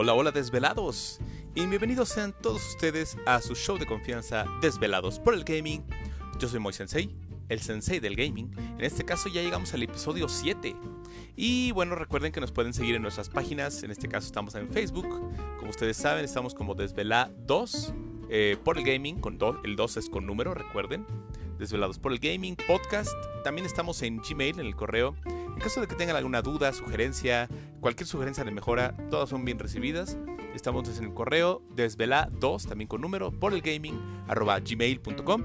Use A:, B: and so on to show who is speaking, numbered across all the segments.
A: Hola, hola desvelados. Y bienvenidos sean todos ustedes a su show de confianza Desvelados por el Gaming. Yo soy Moy Sensei, el sensei del gaming. En este caso ya llegamos al episodio 7. Y bueno, recuerden que nos pueden seguir en nuestras páginas. En este caso estamos en Facebook. Como ustedes saben, estamos como Desvela 2 eh, por el Gaming. Con el 2 es con número, recuerden. Desvelados por el Gaming Podcast. También estamos en Gmail, en el correo. En caso de que tengan alguna duda, sugerencia, cualquier sugerencia de mejora, todas son bien recibidas. Estamos en el correo desvela2, también con número, por el gaming, arroba gmail.com.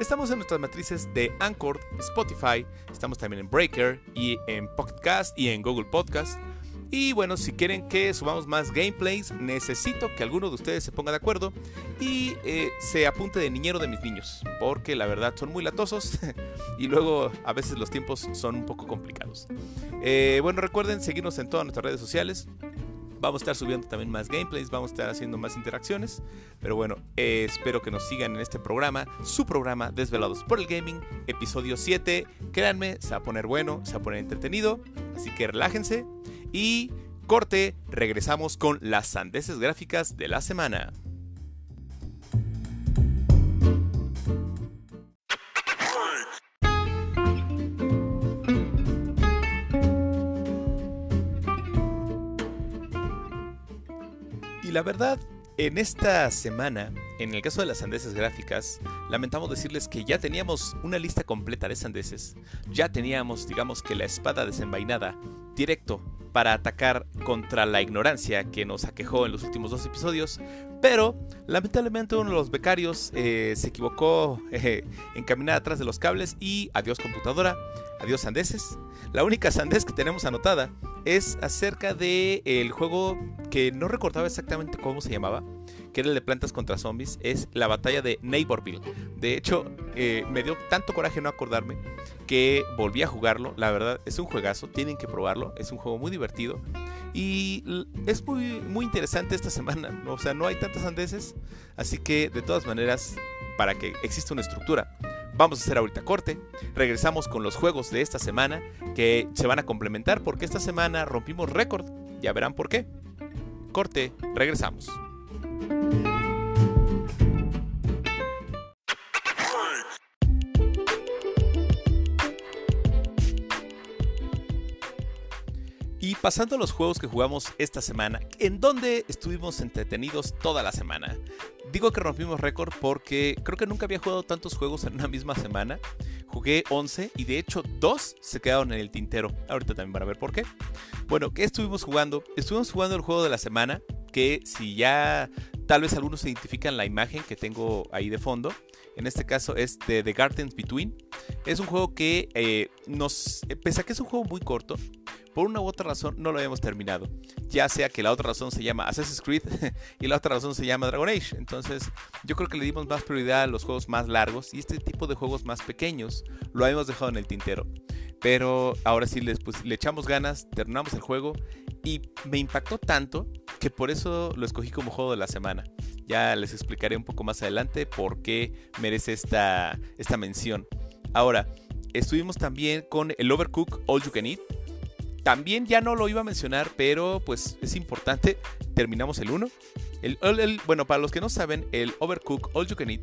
A: Estamos en nuestras matrices de Anchor, Spotify, estamos también en Breaker y en Podcast y en Google Podcast. Y bueno, si quieren que subamos más gameplays, necesito que alguno de ustedes se ponga de acuerdo y eh, se apunte de niñero de mis niños, porque la verdad son muy latosos y luego a veces los tiempos son un poco complicados. Eh, bueno, recuerden seguirnos en todas nuestras redes sociales. Vamos a estar subiendo también más gameplays, vamos a estar haciendo más interacciones. Pero bueno, eh, espero que nos sigan en este programa, su programa Desvelados por el Gaming, episodio 7. Créanme, se va a poner bueno, se va a poner entretenido. Así que relájense y corte, regresamos con las sandeces gráficas de la semana. Y la verdad, en esta semana, en el caso de las sandeces gráficas, lamentamos decirles que ya teníamos una lista completa de sandeces. Ya teníamos, digamos que la espada desenvainada, directo para atacar contra la ignorancia que nos aquejó en los últimos dos episodios, pero lamentablemente uno de los becarios eh, se equivocó eh, en caminar atrás de los cables y adiós computadora, adiós sandeces. La única sandez que tenemos anotada es acerca de el juego que no recordaba exactamente cómo se llamaba, que era el de plantas contra zombies, es la batalla de Neighborville. De hecho, eh, me dio tanto coraje no acordarme que volví a jugarlo. La verdad, es un juegazo, tienen que probarlo. Es un juego muy divertido. Y es muy, muy interesante esta semana. O sea, no hay tantas andeses. Así que, de todas maneras, para que exista una estructura, vamos a hacer ahorita corte. Regresamos con los juegos de esta semana que se van a complementar porque esta semana rompimos récord. Ya verán por qué. Corte, regresamos. Y pasando a los juegos que jugamos esta semana, en donde estuvimos entretenidos toda la semana. Digo que rompimos récord porque creo que nunca había jugado tantos juegos en una misma semana. Jugué 11 y de hecho 2 se quedaron en el tintero. Ahorita también van a ver por qué. Bueno, ¿qué estuvimos jugando? Estuvimos jugando el juego de la semana, que si ya tal vez algunos identifican la imagen que tengo ahí de fondo, en este caso es de The Gardens Between. Es un juego que eh, nos, pese a que es un juego muy corto, por una u otra razón no lo habíamos terminado. Ya sea que la otra razón se llama Assassin's Creed y la otra razón se llama Dragon Age. Entonces yo creo que le dimos más prioridad a los juegos más largos y este tipo de juegos más pequeños lo habíamos dejado en el tintero. Pero ahora sí pues, le echamos ganas, terminamos el juego y me impactó tanto que por eso lo escogí como juego de la semana. Ya les explicaré un poco más adelante por qué merece esta, esta mención. Ahora, estuvimos también con el Overcook All You Can Eat también ya no lo iba a mencionar, pero pues es importante. Terminamos el 1. El, bueno, para los que no saben, el Overcook All You Can Eat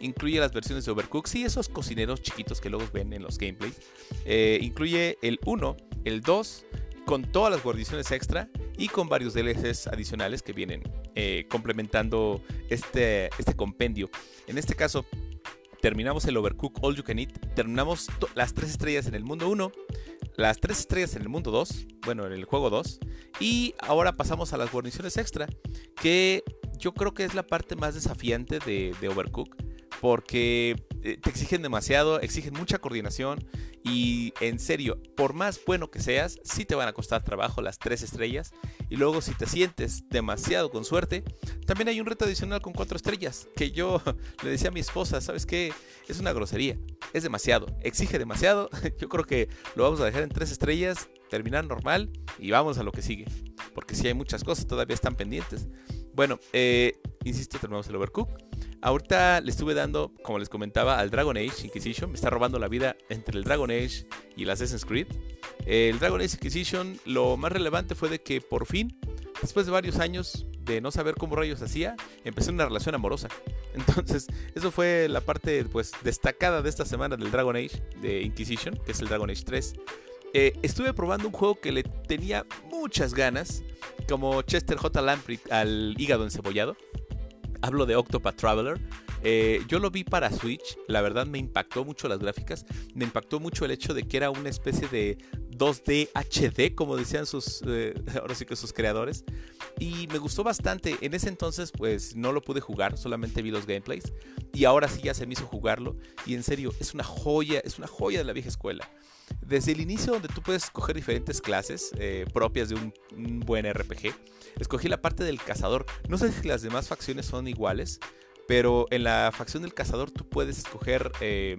A: incluye las versiones de Overcook, sí, esos cocineros chiquitos que luego ven en los gameplays. Eh, incluye el 1, el 2, con todas las guarniciones extra y con varios DLCs adicionales que vienen eh, complementando este, este compendio. En este caso, terminamos el Overcook All You Can Eat, terminamos las tres estrellas en el mundo 1, las tres estrellas en el mundo 2, bueno, en el juego 2, y ahora pasamos a las guarniciones extra, que yo creo que es la parte más desafiante de, de Overcook, porque eh, te exigen demasiado, exigen mucha coordinación y en serio, por más bueno que seas, sí te van a costar trabajo las tres estrellas. Y luego si te sientes demasiado con suerte, también hay un reto adicional con cuatro estrellas, que yo le decía a mi esposa, ¿sabes qué? Es una grosería, es demasiado, exige demasiado. Yo creo que lo vamos a dejar en tres estrellas, terminar normal y vamos a lo que sigue. Porque si hay muchas cosas, todavía están pendientes. Bueno, eh, insisto, terminamos el Overcook. Ahorita le estuve dando, como les comentaba, al Dragon Age Inquisition. Me está robando la vida entre el Dragon Age y el Assassin's Creed. El Dragon Age Inquisition, lo más relevante fue de que por fin después de varios años de no saber cómo rayos hacía, empecé una relación amorosa. Entonces, eso fue la parte pues destacada de esta semana del Dragon Age de Inquisition, que es el Dragon Age 3. Eh, estuve probando un juego que le tenía muchas ganas, como Chester J. Lamprey al hígado encebollado. Hablo de Octopath Traveler. Eh, yo lo vi para Switch, la verdad me impactó mucho las gráficas, me impactó mucho el hecho de que era una especie de 2D HD, como decían sus, eh, ahora sí que sus creadores. Y me gustó bastante. En ese entonces, pues no lo pude jugar, solamente vi los gameplays. Y ahora sí ya se me hizo jugarlo. Y en serio, es una joya, es una joya de la vieja escuela. Desde el inicio, donde tú puedes escoger diferentes clases eh, propias de un, buen RPG, escogí la parte del cazador. No sé si las demás facciones son iguales, pero en la facción del cazador tú puedes escoger eh,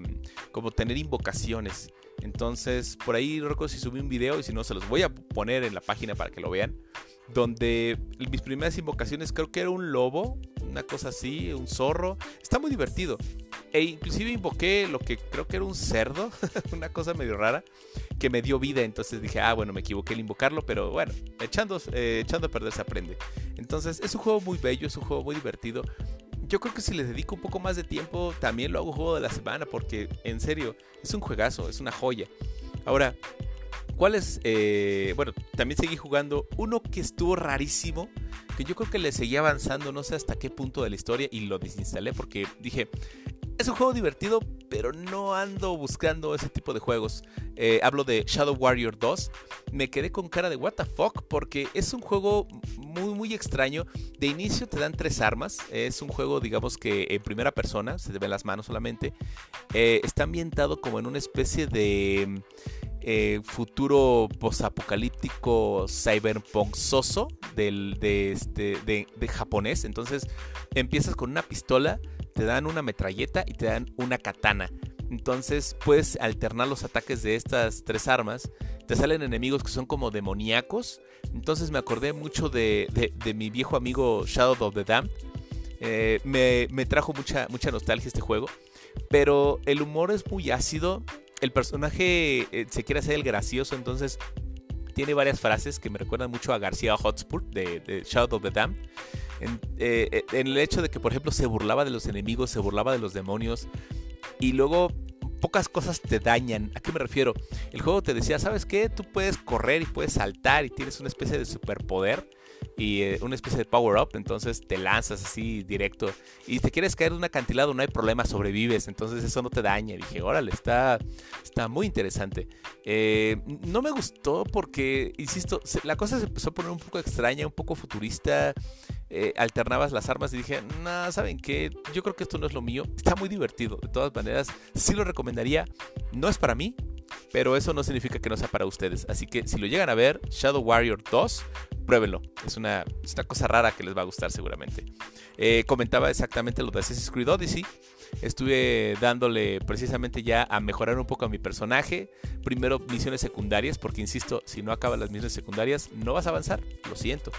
A: como tener invocaciones. Entonces, por ahí recuerdo si subí un video y si no, se los voy a poner en la página para que lo vean. Donde mis primeras invocaciones creo que era un lobo, una cosa así, un zorro. Está muy divertido. E inclusive invoqué lo que creo que era un cerdo, una cosa medio rara, que me dio vida. Entonces dije, ah, bueno, me equivoqué al invocarlo, pero bueno, echando, eh, echando a perder se aprende. Entonces es un juego muy bello, es un juego muy divertido yo creo que si les dedico un poco más de tiempo, también lo hago juego de la semana, porque en serio, es un juegazo, es una joya. Ahora, ¿cuál es? Eh, bueno, también seguí jugando uno que estuvo rarísimo, que yo creo que le seguía avanzando, no sé hasta qué punto de la historia, y lo desinstalé porque dije, es un juego divertido, pero no ando buscando ese tipo de juegos. Eh, hablo de Shadow Warrior 2. Me quedé con cara de what the fuck porque es un juego muy muy extraño. De inicio te dan tres armas. Es un juego digamos que en primera persona, se te ven las manos solamente. Eh, está ambientado como en una especie de... Eh, futuro posapocalíptico cyberpunk soso del, de, este, de, de japonés. Entonces empiezas con una pistola, te dan una metralleta y te dan una katana. Entonces puedes alternar los ataques de estas tres armas. Te salen enemigos que son como demoníacos. Entonces me acordé mucho de, mi viejo amigo Shadow of the Dam. Eh, me, trajo mucha nostalgia este juego. Pero el humor es muy ácido. El personaje eh, se quiere hacer el gracioso. Entonces tiene varias frases que me recuerdan mucho a García Hotspur de, de Shadow of the Dam. Eh, en, el hecho de que, por ejemplo, se burlaba de los enemigos, se burlaba de los demonios. Y luego pocas cosas te dañan. ¿A qué me refiero? El juego te decía, ¿sabes qué? Tú puedes correr y puedes saltar y tienes una especie de superpoder y eh, una especie de power up, entonces te lanzas así directo y te quieres caer de un acantilado, no hay problema, sobrevives, entonces eso no te daña. Dije, órale, está, está muy interesante. Eh, no me gustó porque, insisto, la cosa se empezó a poner un poco extraña, un poco futurista. Eh, alternabas las armas y dije, no, ¿saben qué? Yo creo que esto no es lo mío. Está muy divertido. De todas maneras, sí lo recomendaría. No es para mí, pero eso no significa que no sea para ustedes. Así que si lo llegan a ver, Shadow Warrior 2, pruébenlo. Es una, cosa rara que les va a gustar seguramente. Eh, comentaba exactamente lo de Assassin's Creed Odyssey. Estuve dándole precisamente ya a mejorar un poco a mi personaje. Primero misiones secundarias, porque insisto, si no acabas las misiones secundarias, no vas a avanzar. Lo siento.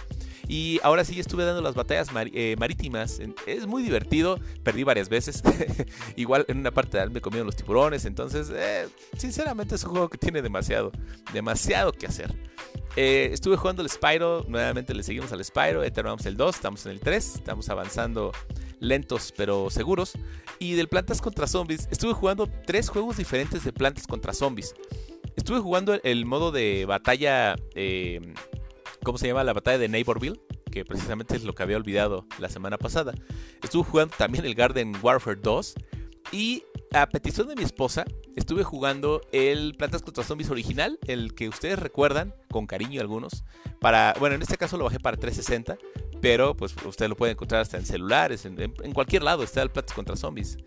A: Y ahora sí estuve dando las batallas eh, marítimas. Es muy divertido. Perdí varias veces. Igual en una parte me comieron los tiburones. Entonces, eh, sinceramente es un juego que tiene demasiado, demasiado que hacer. Eh, estuve jugando el Spyro. Nuevamente le seguimos al Spyro. Terminamos el 2. Estamos en el 3. Estamos avanzando lentos pero seguros. Y del Plantas contra Zombies. Estuve jugando tres juegos diferentes de Plantas contra Zombies. Estuve jugando el, modo de batalla ¿cómo se llama? La batalla de Neighborville, que precisamente es lo que había olvidado la semana pasada. Estuve jugando también el Garden Warfare 2 y a petición de mi esposa estuve jugando el Plantas contra Zombies original, el que ustedes recuerdan, con cariño algunos, para, bueno, en este caso lo bajé para 360, pero pues ustedes lo pueden encontrar hasta en celulares, en, cualquier lado está el Plantas contra Zombies.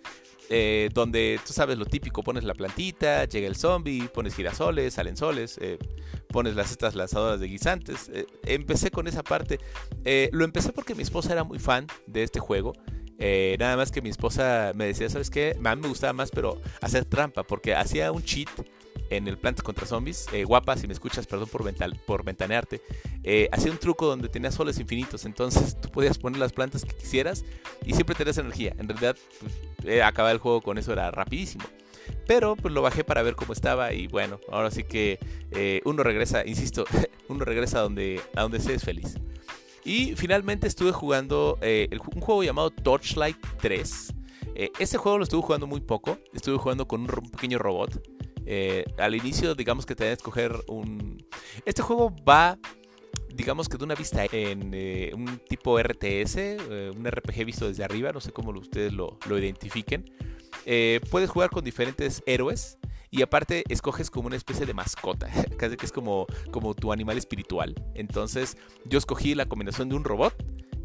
A: Eh, donde tú sabes lo típico, pones la plantita, llega el zombie, pones girasoles, salen soles, eh, pones las estas lanzadoras de guisantes. Eh, empecé con esa parte. lo empecé porque mi esposa era muy fan de este juego. nada más que mi esposa me decía, ¿sabes qué? A mí me gustaba más, pero hacer trampa, porque hacía un cheat en el Plantas contra Zombies. Eh, guapa, si me escuchas, perdón por, ventanearte. Eh, hacía un truco donde tenía soles infinitos. Entonces tú podías poner las plantas que quisieras y siempre tenías energía. En realidad, pues, eh, acabar el juego con eso era rapidísimo. Pero pues lo bajé para ver cómo estaba y bueno, ahora sí que uno regresa, insisto, uno regresa a donde, a donde se es feliz. Y finalmente estuve jugando eh, un juego llamado Torchlight 3. Eh, este juego lo estuve jugando muy poco. Estuve jugando con un, pequeño robot. Eh, al inicio, digamos que te que escoger un. Este juego va, digamos que de una vista en un tipo RTS, un RPG visto desde arriba. No sé cómo ustedes lo, lo identifiquen. puedes jugar con diferentes héroes. Y aparte escoges como una especie de mascota, casi que es como, como tu animal espiritual. Entonces yo escogí la combinación de un robot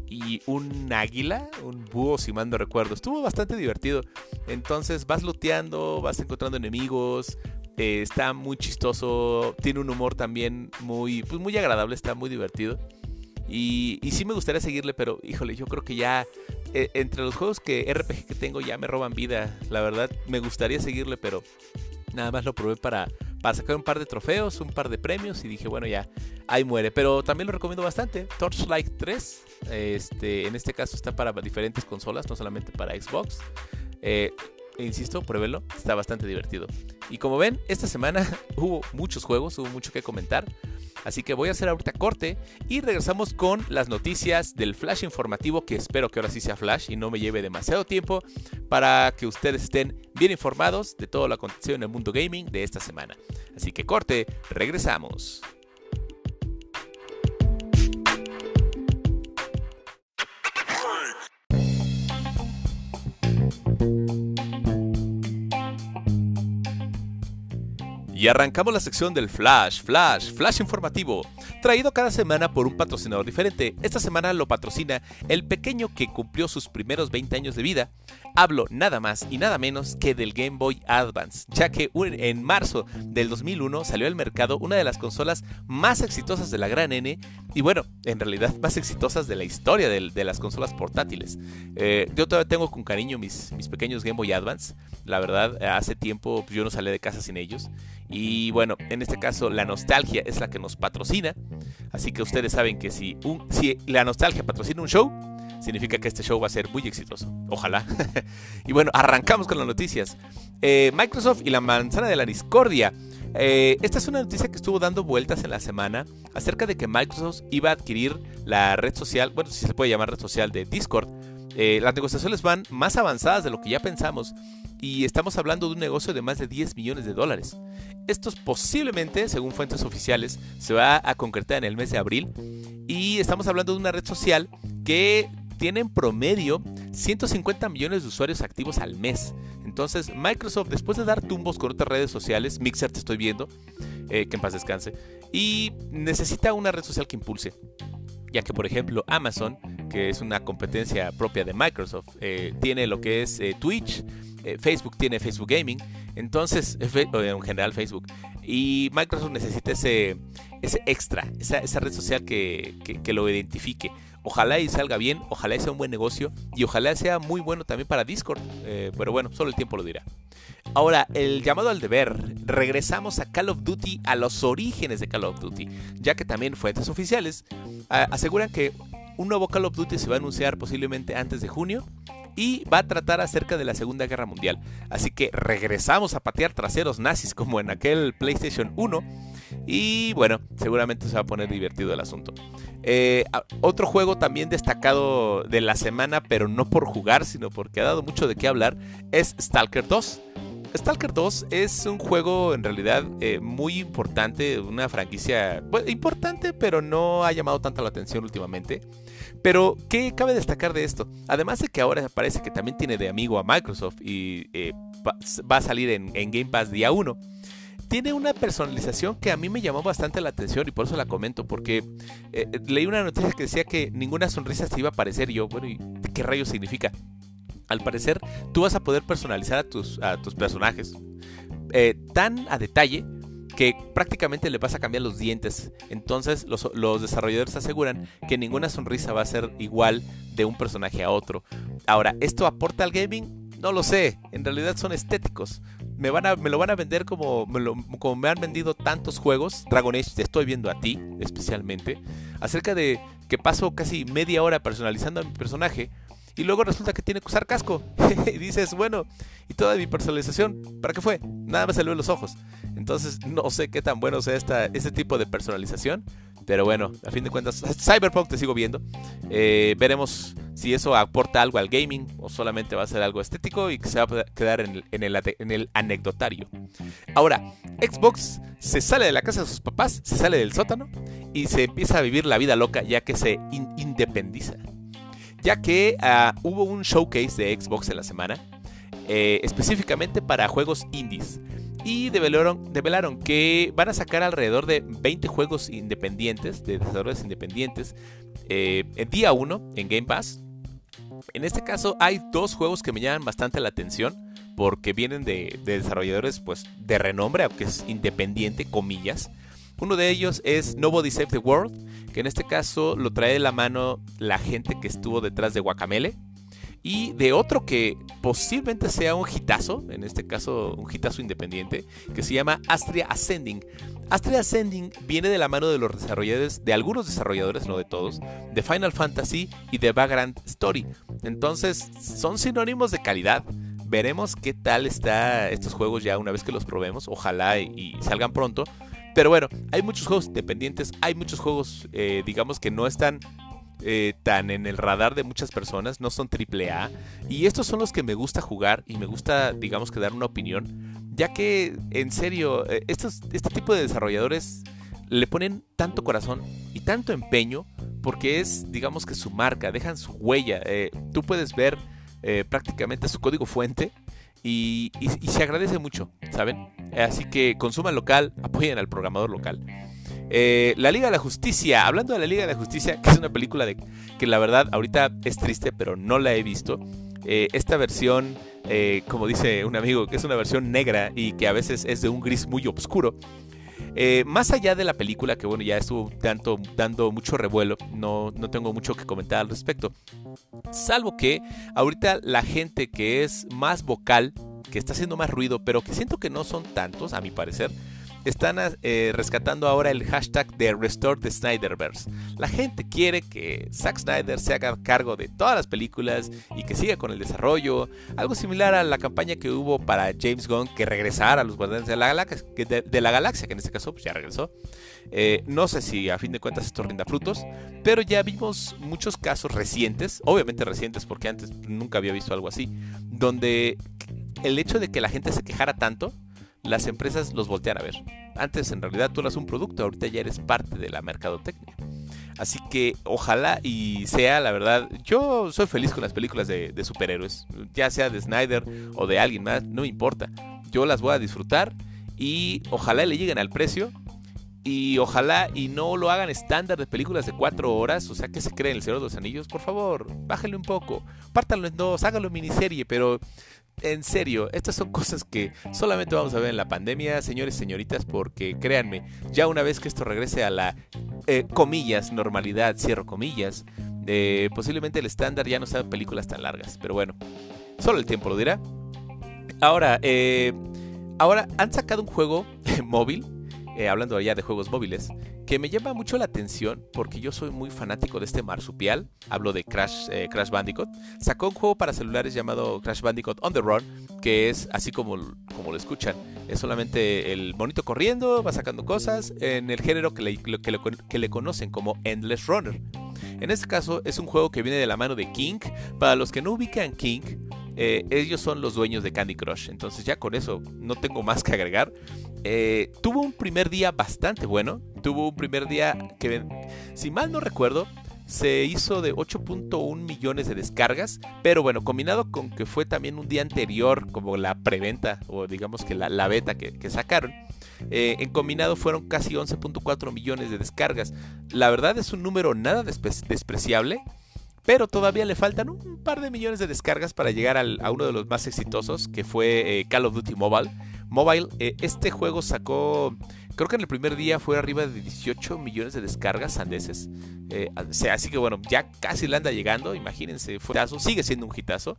A: y un águila, un búho si mal no recuerdo. Estuvo bastante divertido. Entonces vas looteando, vas encontrando enemigos. Eh, está muy chistoso, tiene un humor también muy, pues muy agradable, está muy divertido. Y, y, sí me gustaría seguirle, pero híjole, yo creo que ya eh, entre los juegos que RPG que tengo ya me roban vida. La verdad, me gustaría seguirle, pero Nada más lo probé para, para sacar un par de trofeos, un par de premios y dije, bueno, ya, ahí muere. Pero también lo recomiendo bastante. Torchlight 3, este, en este caso está para diferentes consolas, no solamente para Xbox. Eh, insisto, pruébelo, está bastante divertido. Y como ven, esta semana hubo muchos juegos, hubo mucho que comentar. Así que voy a hacer ahorita corte y regresamos con las noticias del flash informativo, que espero que ahora sí sea flash y no me lleve demasiado tiempo para que ustedes estén bien informados de todo lo acontecido en el mundo gaming de esta semana. Así que corte, regresamos. Y arrancamos la sección del Flash, Flash, Flash informativo, traído cada semana por un patrocinador diferente. Esta semana lo patrocina el pequeño que cumplió sus primeros 20 años de vida. Hablo nada más y nada menos que del Game Boy Advance, ya que en marzo del 2001 salió al mercado una de las consolas más exitosas de la gran N y bueno, en realidad más exitosas de la historia de, las consolas portátiles. Eh, yo todavía tengo con cariño mis, mis pequeños Game Boy Advance. La verdad, hace tiempo yo no salí de casa sin ellos. Y bueno, en este caso la nostalgia es la que nos patrocina. Así que ustedes saben que si, un, si la nostalgia patrocina un show, significa que este show va a ser muy exitoso. Ojalá. y bueno, arrancamos con las noticias. Eh, Microsoft y la manzana de la discordia. Eh, esta es una noticia que estuvo dando vueltas en la semana acerca de que Microsoft iba a adquirir la red social, bueno, si se puede llamar red social de Discord. Eh, las negociaciones van más avanzadas de lo que ya pensamos y estamos hablando de un negocio de más de 10 millones de dólares. Estos posiblemente, según fuentes oficiales, se va a concretar en el mes de abril y estamos hablando de una red social que tiene en promedio 150 millones de usuarios activos al mes. Entonces Microsoft, después de dar tumbos con otras redes sociales, Mixer te estoy viendo, eh, que en paz descanse, y necesita una red social que impulse ya que por ejemplo Amazon, que es una competencia propia de Microsoft, eh, tiene lo que es eh, Twitch, eh, Facebook tiene Facebook Gaming, entonces, en general Facebook, y Microsoft necesita ese, ese extra, esa, red social que, que, lo identifique. Ojalá y salga bien, ojalá y sea un buen negocio y ojalá sea muy bueno también para Discord, pero bueno, solo el tiempo lo dirá. Ahora, el llamado al deber. Regresamos a Call of Duty, a los orígenes de Call of Duty, ya que también fuentes oficiales aseguran que un nuevo Call of Duty se va a anunciar posiblemente antes de junio y va a tratar acerca de la Segunda Guerra Mundial. Así que regresamos a patear traseros nazis como en aquel PlayStation 1 y bueno, seguramente se va a poner divertido el asunto. Eh, otro juego también destacado de la semana, pero no por jugar, sino porque ha dado mucho de qué hablar, es Stalker 2. Stalker 2 es un juego en realidad eh, muy importante, una franquicia importante, pero no ha llamado tanta la atención últimamente. Pero, ¿qué cabe destacar de esto? Además de que ahora parece que también tiene de amigo a Microsoft y eh, va a salir en, Game Pass día 1 tiene una personalización que a mí me llamó bastante la atención y por eso la comento, porque eh, leí una noticia que decía que ninguna sonrisa se iba a aparecer y yo, bueno, ¿y qué rayos significa? Al parecer, tú vas a poder personalizar a tus, personajes eh, tan a detalle que prácticamente le vas a cambiar los dientes. Entonces los, los, desarrolladores aseguran que ninguna sonrisa va a ser igual de un personaje a otro. Ahora, ¿esto aporta al gaming? No lo sé, en realidad son estéticos. Me, van a, me lo van a vender como me, como me han vendido tantos juegos. Dragon Age, te estoy viendo a ti especialmente. Acerca de que paso casi media hora personalizando a mi personaje y luego resulta que tiene que usar casco. y dices, bueno, ¿y toda mi personalización? ¿Para qué fue? Nada más salió en los ojos. Entonces, no sé qué tan bueno sea este tipo de personalización. Pero bueno, a fin de cuentas, Cyberpunk te sigo viendo. Eh, veremos si eso aporta algo al gaming o solamente va a ser algo estético y que se va a quedar en el, anecdotario. Ahora, Xbox se sale de la casa de sus papás, se sale del sótano y se empieza a vivir la vida loca ya que se independiza. Ya que ah, hubo un showcase de Xbox en la semana, eh, específicamente para juegos indies. Y develaron, develaron, que van a sacar alrededor de 20 juegos independientes, de desarrolladores independientes, eh, en día 1 en Game Pass. En este caso hay dos juegos que me llaman bastante la atención porque vienen de, desarrolladores pues de renombre, aunque es independiente, comillas. Uno de ellos es Nobody Save the World, que en este caso lo trae de la mano la gente que estuvo detrás de Guacamele. Y de otro que posiblemente sea un hitazo, en este caso un hitazo independiente, que se llama Astria Ascending. Astria Ascending viene de la mano de los desarrolladores, de algunos desarrolladores, no de todos, de Final Fantasy y de Vagrant Story. Entonces, son sinónimos de calidad. Veremos qué tal está estos juegos ya una vez que los probemos. Ojalá y, salgan pronto. Pero bueno, hay muchos juegos independientes, hay muchos juegos, eh, digamos, que no están eh, tan en el radar de muchas personas, no son AAA. Y estos son los que me gusta jugar y me gusta, digamos, que dar una opinión ya que en serio, eh, estos, este tipo de desarrolladores le ponen tanto corazón y tanto empeño porque es, digamos que su marca, dejan su huella. Eh, tú puedes ver prácticamente su código fuente y, se agradece mucho, ¿saben? Así que consuman local, apoyen al programador local. La Liga de la Justicia, hablando de la Liga de la Justicia, que es una película de, que la verdad ahorita es triste, pero no la he visto. esta versión eh, como dice un amigo, que es una versión negra y que a veces es de un gris muy oscuro. Eh, más allá de la película, que bueno, ya estuvo tanto, dando mucho revuelo, no, no tengo mucho que comentar al respecto. Salvo que ahorita la gente que es más vocal, que está haciendo más ruido, pero que siento que no son tantos, a mi parecer, están eh, rescatando ahora el hashtag de Restore the Snyderverse. La gente quiere que Zack Snyder se haga cargo de todas las películas y que siga con el desarrollo. Algo similar a la campaña que hubo para James Gunn que regresara a los Guardianes de la Galaxia, que, de, la galaxia, que en este caso pues, ya regresó. Eh, no sé si a fin de cuentas esto rinda frutos, pero ya vimos muchos casos recientes, obviamente recientes porque antes nunca había visto algo así, donde el hecho de que la gente se quejara tanto las empresas los voltean a ver. Antes en realidad tú eras un producto, ahorita ya eres parte de la mercadotecnia. Así que ojalá y sea, la verdad, yo soy feliz con las películas de, superhéroes, ya sea de Snyder o de alguien más, no me importa. Yo las voy a disfrutar y ojalá le lleguen al precio y ojalá y no lo hagan estándar de películas de cuatro horas, o sea, que se creen el Señor de los Anillos, por favor, bájenle un poco, pártanlo en dos, háganlo miniserie, pero en serio, estas son cosas que solamente vamos a ver en la pandemia, señores y señoritas, porque créanme, ya una vez que esto regrese a la, eh, comillas, normalidad, cierro comillas, eh, posiblemente el estándar ya no sean películas tan largas, pero bueno, solo el tiempo lo dirá. Ahora, eh, ahora han sacado un juego móvil, hablando ya de juegos móviles, que me llama mucho la atención porque yo soy muy fanático de este marsupial. Hablo de Crash, eh, Crash Bandicoot. Sacó un juego para celulares llamado Crash Bandicoot On the Run, que es así como, como lo escuchan. Es solamente el monito corriendo, va sacando cosas en el género que le, que le conocen como Endless Runner. En este caso es un juego que viene de la mano de King. Para los que no ubican King, eh, ellos son los dueños de Candy Crush. Entonces ya con eso no tengo más que agregar. Eh, tuvo un primer día bastante bueno. Tuvo un primer día que, si mal no recuerdo, se hizo de 8.1 millones de descargas. Pero bueno, combinado con que fue también un día anterior, como la preventa o digamos que la, beta que, sacaron. Eh, en combinado fueron casi 11.4 millones de descargas. La verdad es un número nada despreciable pero todavía le faltan un par de millones de descargas para llegar a uno de los más exitosos, que fue eh, Call of Duty Mobile. Mobile, eh, este juego sacó, creo que en el primer día fue arriba de 18 millones de descargas sandeses. Eh, así que bueno, ya casi le anda llegando, imagínense, fue sigue siendo un hitazo.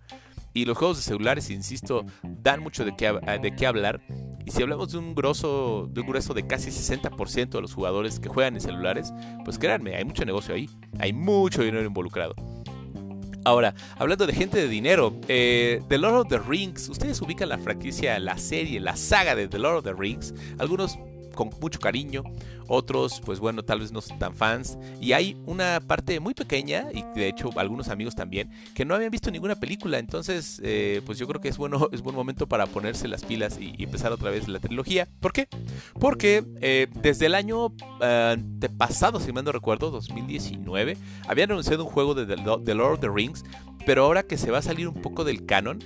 A: Y los juegos de celulares, insisto, dan mucho de qué, de qué hablar. Y si hablamos de un, grosso, de un grueso de casi 60% de los jugadores que juegan en celulares, pues créanme, hay mucho negocio ahí. Hay mucho dinero involucrado. Ahora, hablando de gente de dinero, eh, The Lord of the Rings, ustedes ubican la franquicia, la serie, la saga de The Lord of the Rings. Algunos con mucho cariño, otros pues bueno tal vez no son tan fans y hay una parte muy pequeña y de hecho algunos amigos también que no habían visto ninguna película, entonces eh, pues yo creo que es bueno es buen momento para ponerse las pilas y, empezar otra vez la trilogía. ¿Por qué? Porque eh, desde el año de pasado, si mal no recuerdo, 2019, habían anunciado un juego de The Lord of the Rings, pero ahora que se va a salir un poco del canon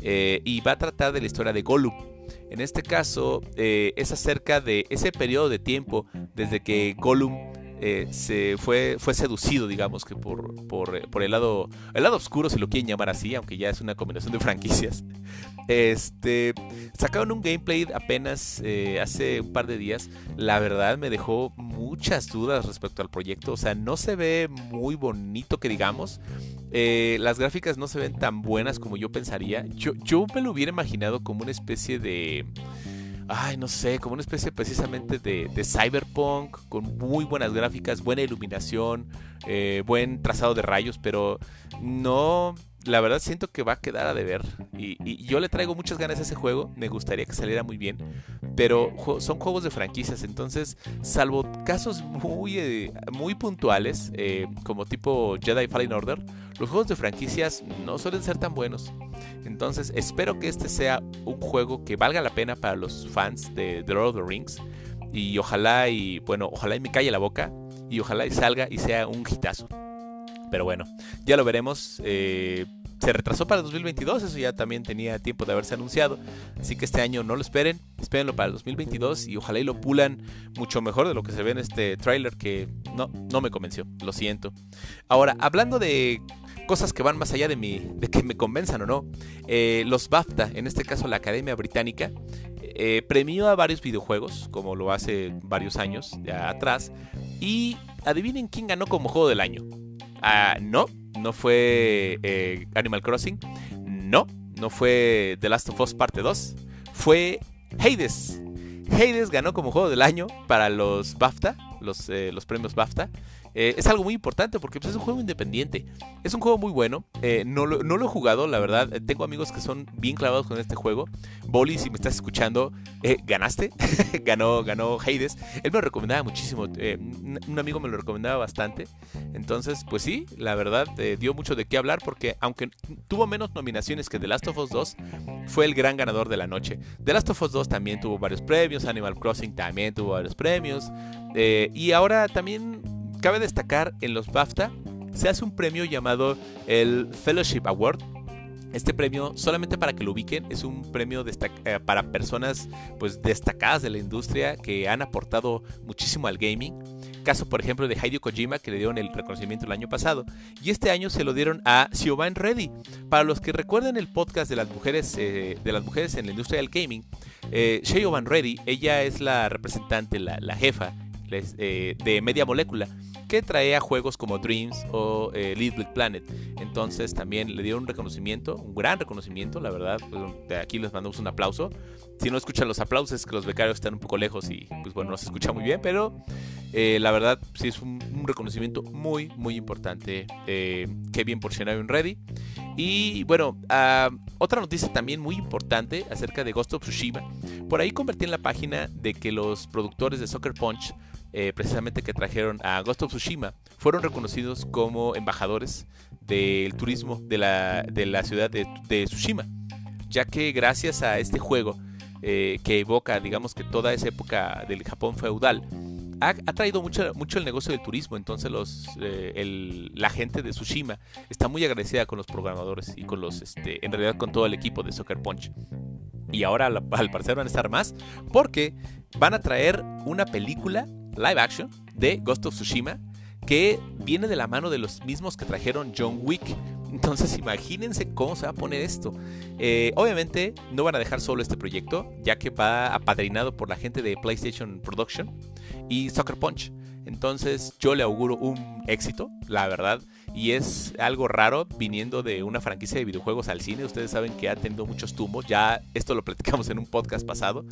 A: y va a tratar de la historia de Gollum. En este caso eh, es acerca de ese periodo de tiempo desde que Gollum eh, se fue, fue seducido, digamos, que por, por, eh, por, el lado el lado oscuro, si lo quieren llamar así, aunque ya es una combinación de franquicias. Este, sacaron un gameplay apenas hace un par de días. La verdad me dejó muchas dudas respecto al proyecto. O sea, no se ve muy bonito que digamos. Eh, las gráficas no se ven tan buenas como yo pensaría. Yo, yo me lo hubiera imaginado como una especie de... Ay, no sé, como una especie precisamente de, cyberpunk, con muy buenas gráficas, buena iluminación, eh, buen trazado de rayos, pero no, la verdad siento que va a quedar a deber. Y, yo le traigo muchas ganas a ese juego. Me gustaría que saliera muy bien. Pero son juegos de franquicias. Entonces, salvo casos muy, eh, muy puntuales, eh, como tipo Jedi Fallen Order, los juegos de franquicias no suelen ser tan buenos. Entonces, espero que este sea un juego que valga la pena para los fans de The Lord of the Rings. Y ojalá y, bueno, ojalá y me calle la boca. Y ojalá y salga y sea un hitazo. Pero bueno, ya lo veremos. Eh, se retrasó para el 2022, eso ya también tenía tiempo de haberse anunciado. Así que este año no lo esperen, espérenlo para el 2022 y ojalá y lo pulan mucho mejor de lo que se ve en este tráiler que no, no me convenció, lo siento. Ahora, hablando de cosas que van más allá de, mi, de que me convenzan o no, eh, los BAFTA, en este caso la Academia Británica, eh, premió a varios videojuegos, como lo hace varios años ya atrás, y adivinen quién ganó como juego del año. Ah, no, no fue eh, Animal Crossing. No, no fue The Last of Us Parte 2. Fue Hades. Hades ganó como juego del año para los BAFTA, los, eh, los premios BAFTA. Eh, es algo muy importante porque pues, es un juego independiente. Es un juego muy bueno. Eh, no, lo, he jugado, la verdad. Eh, tengo amigos que son bien clavados con este juego. Boli, si me estás escuchando, ganaste. ganó, ganó Hades. Él me lo recomendaba muchísimo. un amigo me lo recomendaba bastante. Entonces, pues sí, la verdad dio mucho de qué hablar porque aunque tuvo menos nominaciones que The Last of Us 2, fue el gran ganador de la noche. The Last of Us 2 también tuvo varios premios. Animal Crossing también tuvo varios premios. y ahora también Cabe destacar, en los BAFTA se hace un premio llamado el Fellowship Award. Este premio, solamente para que lo ubiquen, es un premio eh, para personas pues, destacadas de la industria que han aportado muchísimo al gaming. Caso, por ejemplo, de Hideo Kojima, que le dieron el reconocimiento el año pasado. Y este año se lo dieron a Siobhan Reddy. Para los que recuerden el podcast de las mujeres, eh, de las mujeres en la industria del gaming, eh, Siobhan Reddy, ella es la representante, la, jefa eh, de Media Molecula que traía juegos como Dreams o eh, Little Planet. Entonces también le dieron un reconocimiento, un gran reconocimiento, la verdad. Pues, de aquí les mandamos un aplauso. Si no escuchan los aplausos es que los becarios están un poco lejos y pues bueno, no se escucha muy bien, pero eh, la verdad sí es un, reconocimiento muy, muy importante. Qué bien por Shinobi Ready. Y bueno, ah, otra noticia también muy importante acerca de Ghost of Tsushima. Por ahí convertí en la página de que los productores de Soccer Punch eh, precisamente que trajeron a Ghost of Tsushima, fueron reconocidos como embajadores del turismo de la, de la ciudad de, Tsushima, ya que gracias a este juego eh, que evoca, digamos que toda esa época del Japón feudal, ha, traído mucho, mucho el negocio del turismo, entonces los, eh, la gente de Tsushima está muy agradecida con los programadores y con los, este, en realidad con todo el equipo de Soccer Punch. Y ahora al parecer van a estar más porque van a traer una película live action de Ghost of Tsushima que viene de la mano de los mismos que trajeron John Wick. Entonces imagínense cómo se va a poner esto. Eh, obviamente no van a dejar solo este proyecto, ya que va apadrinado por la gente de PlayStation Production y Soccer Punch. Entonces yo le auguro un éxito, la verdad. Y es algo raro viniendo de una franquicia de videojuegos al cine. Ustedes saben que ha tenido muchos tumbos. Ya esto lo platicamos en un podcast pasado.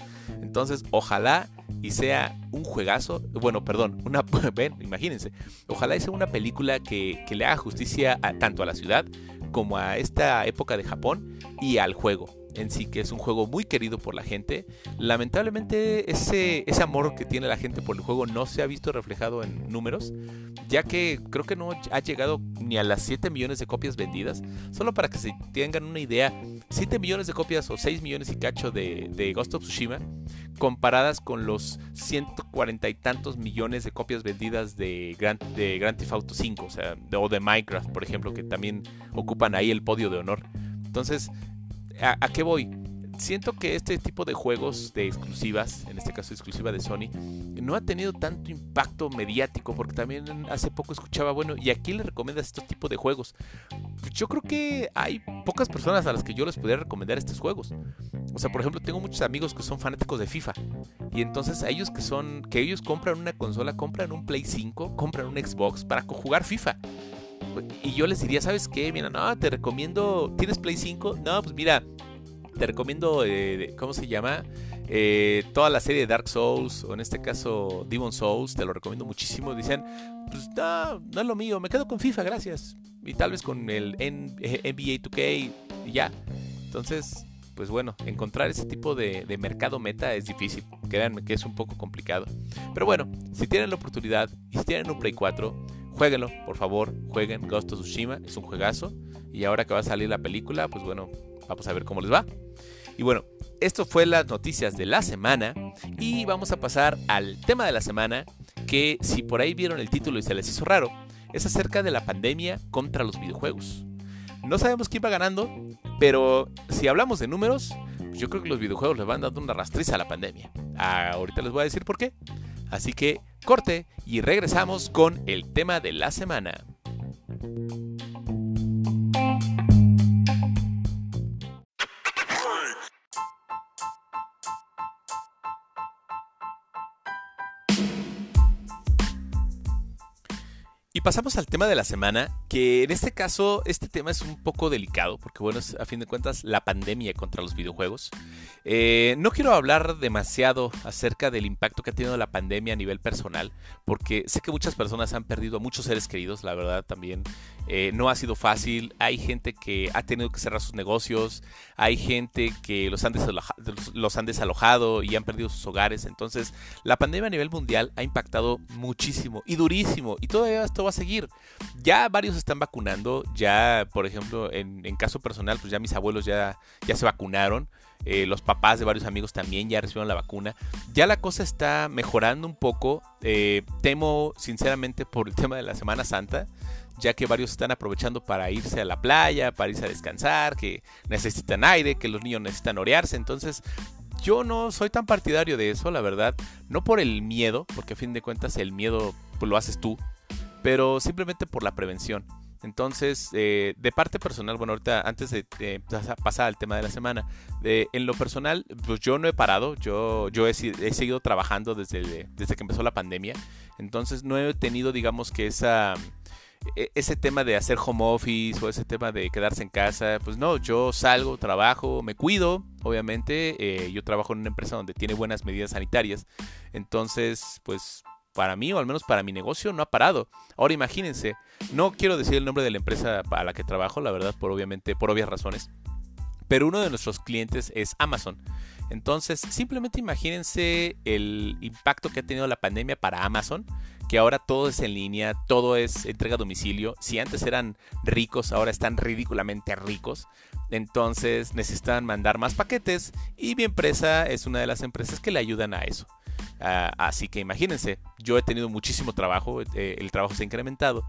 A: Entonces, ojalá y sea un juegazo. Bueno, perdón, una. Ven, imagínense. Ojalá y sea una película que, le haga justicia tanto a la ciudad como a esta época de Japón y al juego. En sí, que es un juego muy querido por la gente. Lamentablemente ese, ese amor que tiene la gente por el juego no se ha visto reflejado en números, ya que creo que no ha llegado ni a las 7 millones de copias vendidas. Solo para que se tengan una idea, 7 millones de copias o 6 millones y cacho de, de Ghost of Tsushima, comparadas con los 140 y tantos millones de copias vendidas de Grand, de Grand Theft Auto 5, o sea, o de Minecraft, por ejemplo, que también ocupan ahí el podio de honor. Entonces, ¿a, qué voy? Siento que este tipo de juegos de exclusivas, en este caso exclusiva de Sony, no ha tenido tanto impacto mediático, porque también hace poco escuchaba, bueno, ¿y a quién le recomiendas estos tipos de juegos? Yo creo que hay pocas personas a las que yo les podría recomendar estos juegos. O sea, por ejemplo, tengo muchos amigos que son fanáticos de FIFA. Y entonces a ellos que son, que ellos compran una consola, compran un Play 5, compran un Xbox para jugar FIFA. Y yo les diría, ¿sabes qué? Mira, no, te recomiendo. ¿Tienes Play 5? No, pues mira, te recomiendo. Eh, ¿Cómo se llama? Eh, toda la serie de Dark Souls, o en este caso Demon Souls, te lo recomiendo muchísimo. Dicen, pues no, no es lo mío, me quedo con FIFA, gracias. Y tal vez con el NBA 2K y ya. Entonces, pues bueno, encontrar ese tipo de, de, mercado meta es difícil. Créanme que es un poco complicado. Pero bueno, si tienen la oportunidad y si tienen un Play 4, Jueguenlo, por favor, jueguen Ghost of Tsushima, es un juegazo. Y ahora que va a salir la película, pues bueno, vamos a ver cómo les va. Y bueno, esto fue las noticias de la semana y vamos a pasar al tema de la semana que si por ahí vieron el título y se les hizo raro, es acerca de la pandemia contra los videojuegos. No sabemos quién va ganando, pero si hablamos de números, yo creo que los videojuegos le van dando una rastriza a la pandemia. ahorita les voy a decir por qué. Así que corte y regresamos con el tema de la semana. Y pasamos al tema de la semana, que en este caso este tema es un poco delicado, porque bueno, es a fin de cuentas la pandemia contra los videojuegos. Eh, no quiero hablar demasiado acerca del impacto que ha tenido la pandemia a nivel personal, porque sé que muchas personas han perdido a muchos seres queridos, la verdad también eh, no ha sido fácil, hay gente que ha tenido que cerrar sus negocios, hay gente que los han, desalojado y han perdido sus hogares, entonces la pandemia a nivel mundial ha impactado muchísimo y durísimo, y todavía esto va a seguir. Ya varios están vacunando, ya por ejemplo en, caso personal, pues ya mis abuelos ya, ya se vacunaron. Eh, los papás de varios amigos también ya recibieron la vacuna. Ya la cosa está mejorando un poco. Eh, temo sinceramente por el tema de la Semana Santa, ya que varios están aprovechando para irse a la playa, para irse a descansar, que necesitan aire, que los niños necesitan orearse. Entonces, yo no soy tan partidario de eso, la verdad. No por el miedo, porque a fin de cuentas el miedo pues, lo haces tú, pero simplemente por la prevención. Entonces, eh, de parte personal, bueno, ahorita antes de, pasar al tema de la semana, en lo personal, pues yo no he parado, yo, yo he, seguido trabajando desde, que empezó la pandemia, entonces no he tenido, digamos que esa, ese tema de hacer home office o ese tema de quedarse en casa, pues no, yo salgo, trabajo, me cuido, obviamente, eh, yo trabajo en una empresa donde tiene buenas medidas sanitarias, entonces, pues para mí, o al menos para mi negocio, no ha parado. Ahora imagínense, no quiero decir el nombre de la empresa para la que trabajo, la verdad, por obviamente, por obvias razones. Pero uno de nuestros clientes es Amazon. Entonces, simplemente imagínense el impacto que ha tenido la pandemia para Amazon, que ahora todo es en línea, todo es entrega a domicilio. Si antes eran ricos, ahora están ridículamente ricos. Entonces necesitan mandar más paquetes y mi empresa es una de las empresas que le ayudan a eso. Ah, así que imagínense, yo he tenido muchísimo trabajo, eh, el trabajo se ha incrementado.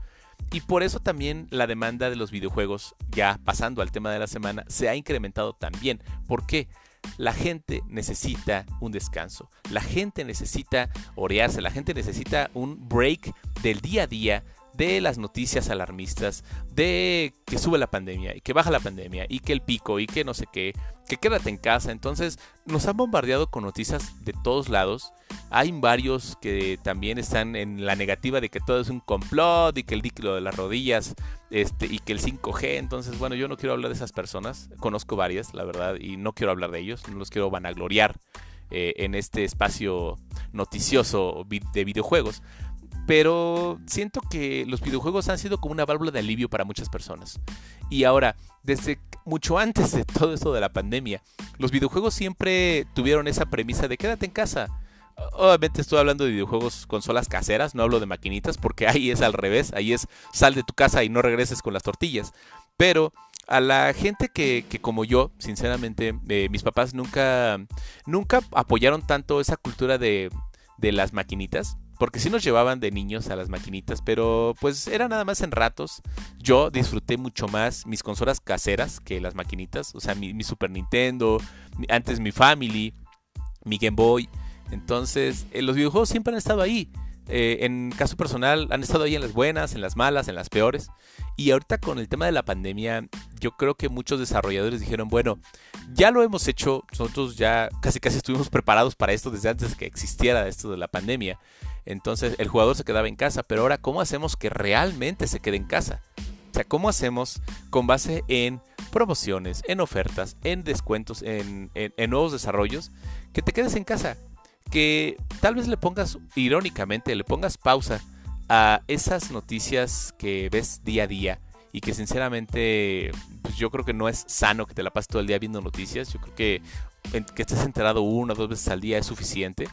A: Y por eso también la demanda de los videojuegos, ya pasando al tema de la semana, se ha incrementado también. ¿Por qué? La gente necesita un descanso, la gente necesita orearse, la gente necesita un break del día a día de las noticias alarmistas, de que sube la pandemia y que baja la pandemia y que el pico y que no sé qué, que quédate en casa. Entonces nos han bombardeado con noticias de todos lados. Hay varios que también están en la negativa de que todo es un complot y que el líquido de las rodillas este, y que el 5G. Entonces, bueno, yo no quiero hablar de esas personas. Conozco varias, la verdad, y no quiero hablar de ellos. No los quiero vanagloriar eh, en este espacio noticioso de videojuegos pero siento que los videojuegos han sido como una válvula de alivio para muchas personas. Y ahora, desde mucho antes de todo esto de la pandemia. Los videojuegos siempre tuvieron esa premisa de quédate en casa. Obviamente estoy hablando de videojuegos consolas caseras, no hablo de maquinitas, porque ahí es al revés, ahí es sal de tu casa y no regreses con las tortillas. Pero a la gente que, como yo, sinceramente, eh, mis papás nunca, nunca apoyaron tanto esa cultura de, de las maquinitas. Porque sí nos llevaban de niños a las maquinitas, pero pues era nada más en ratos. Yo disfruté mucho más mis consolas caseras que las maquinitas. O sea, mi, Super Nintendo, antes mi Family, mi Game Boy. Entonces, eh, los videojuegos siempre han estado ahí. Eh, en caso personal, han estado ahí en las buenas, en las malas, en las peores. Y ahorita con el tema de la pandemia, yo creo que muchos desarrolladores dijeron, bueno, ya lo hemos hecho, nosotros ya casi casi estuvimos preparados para esto desde antes que existiera esto de la pandemia. Entonces el jugador se quedaba en casa, pero ahora ¿cómo hacemos que realmente se quede en casa? O sea, ¿cómo hacemos con base en promociones, en ofertas, en descuentos, en, en nuevos desarrollos, que te quedes en casa? Que tal vez le pongas, irónicamente, le pongas pausa a esas noticias que ves día a día y que sinceramente pues yo creo que no es sano que te la pases todo el día viendo noticias. Yo creo que que estés enterado una o dos veces al día es suficiente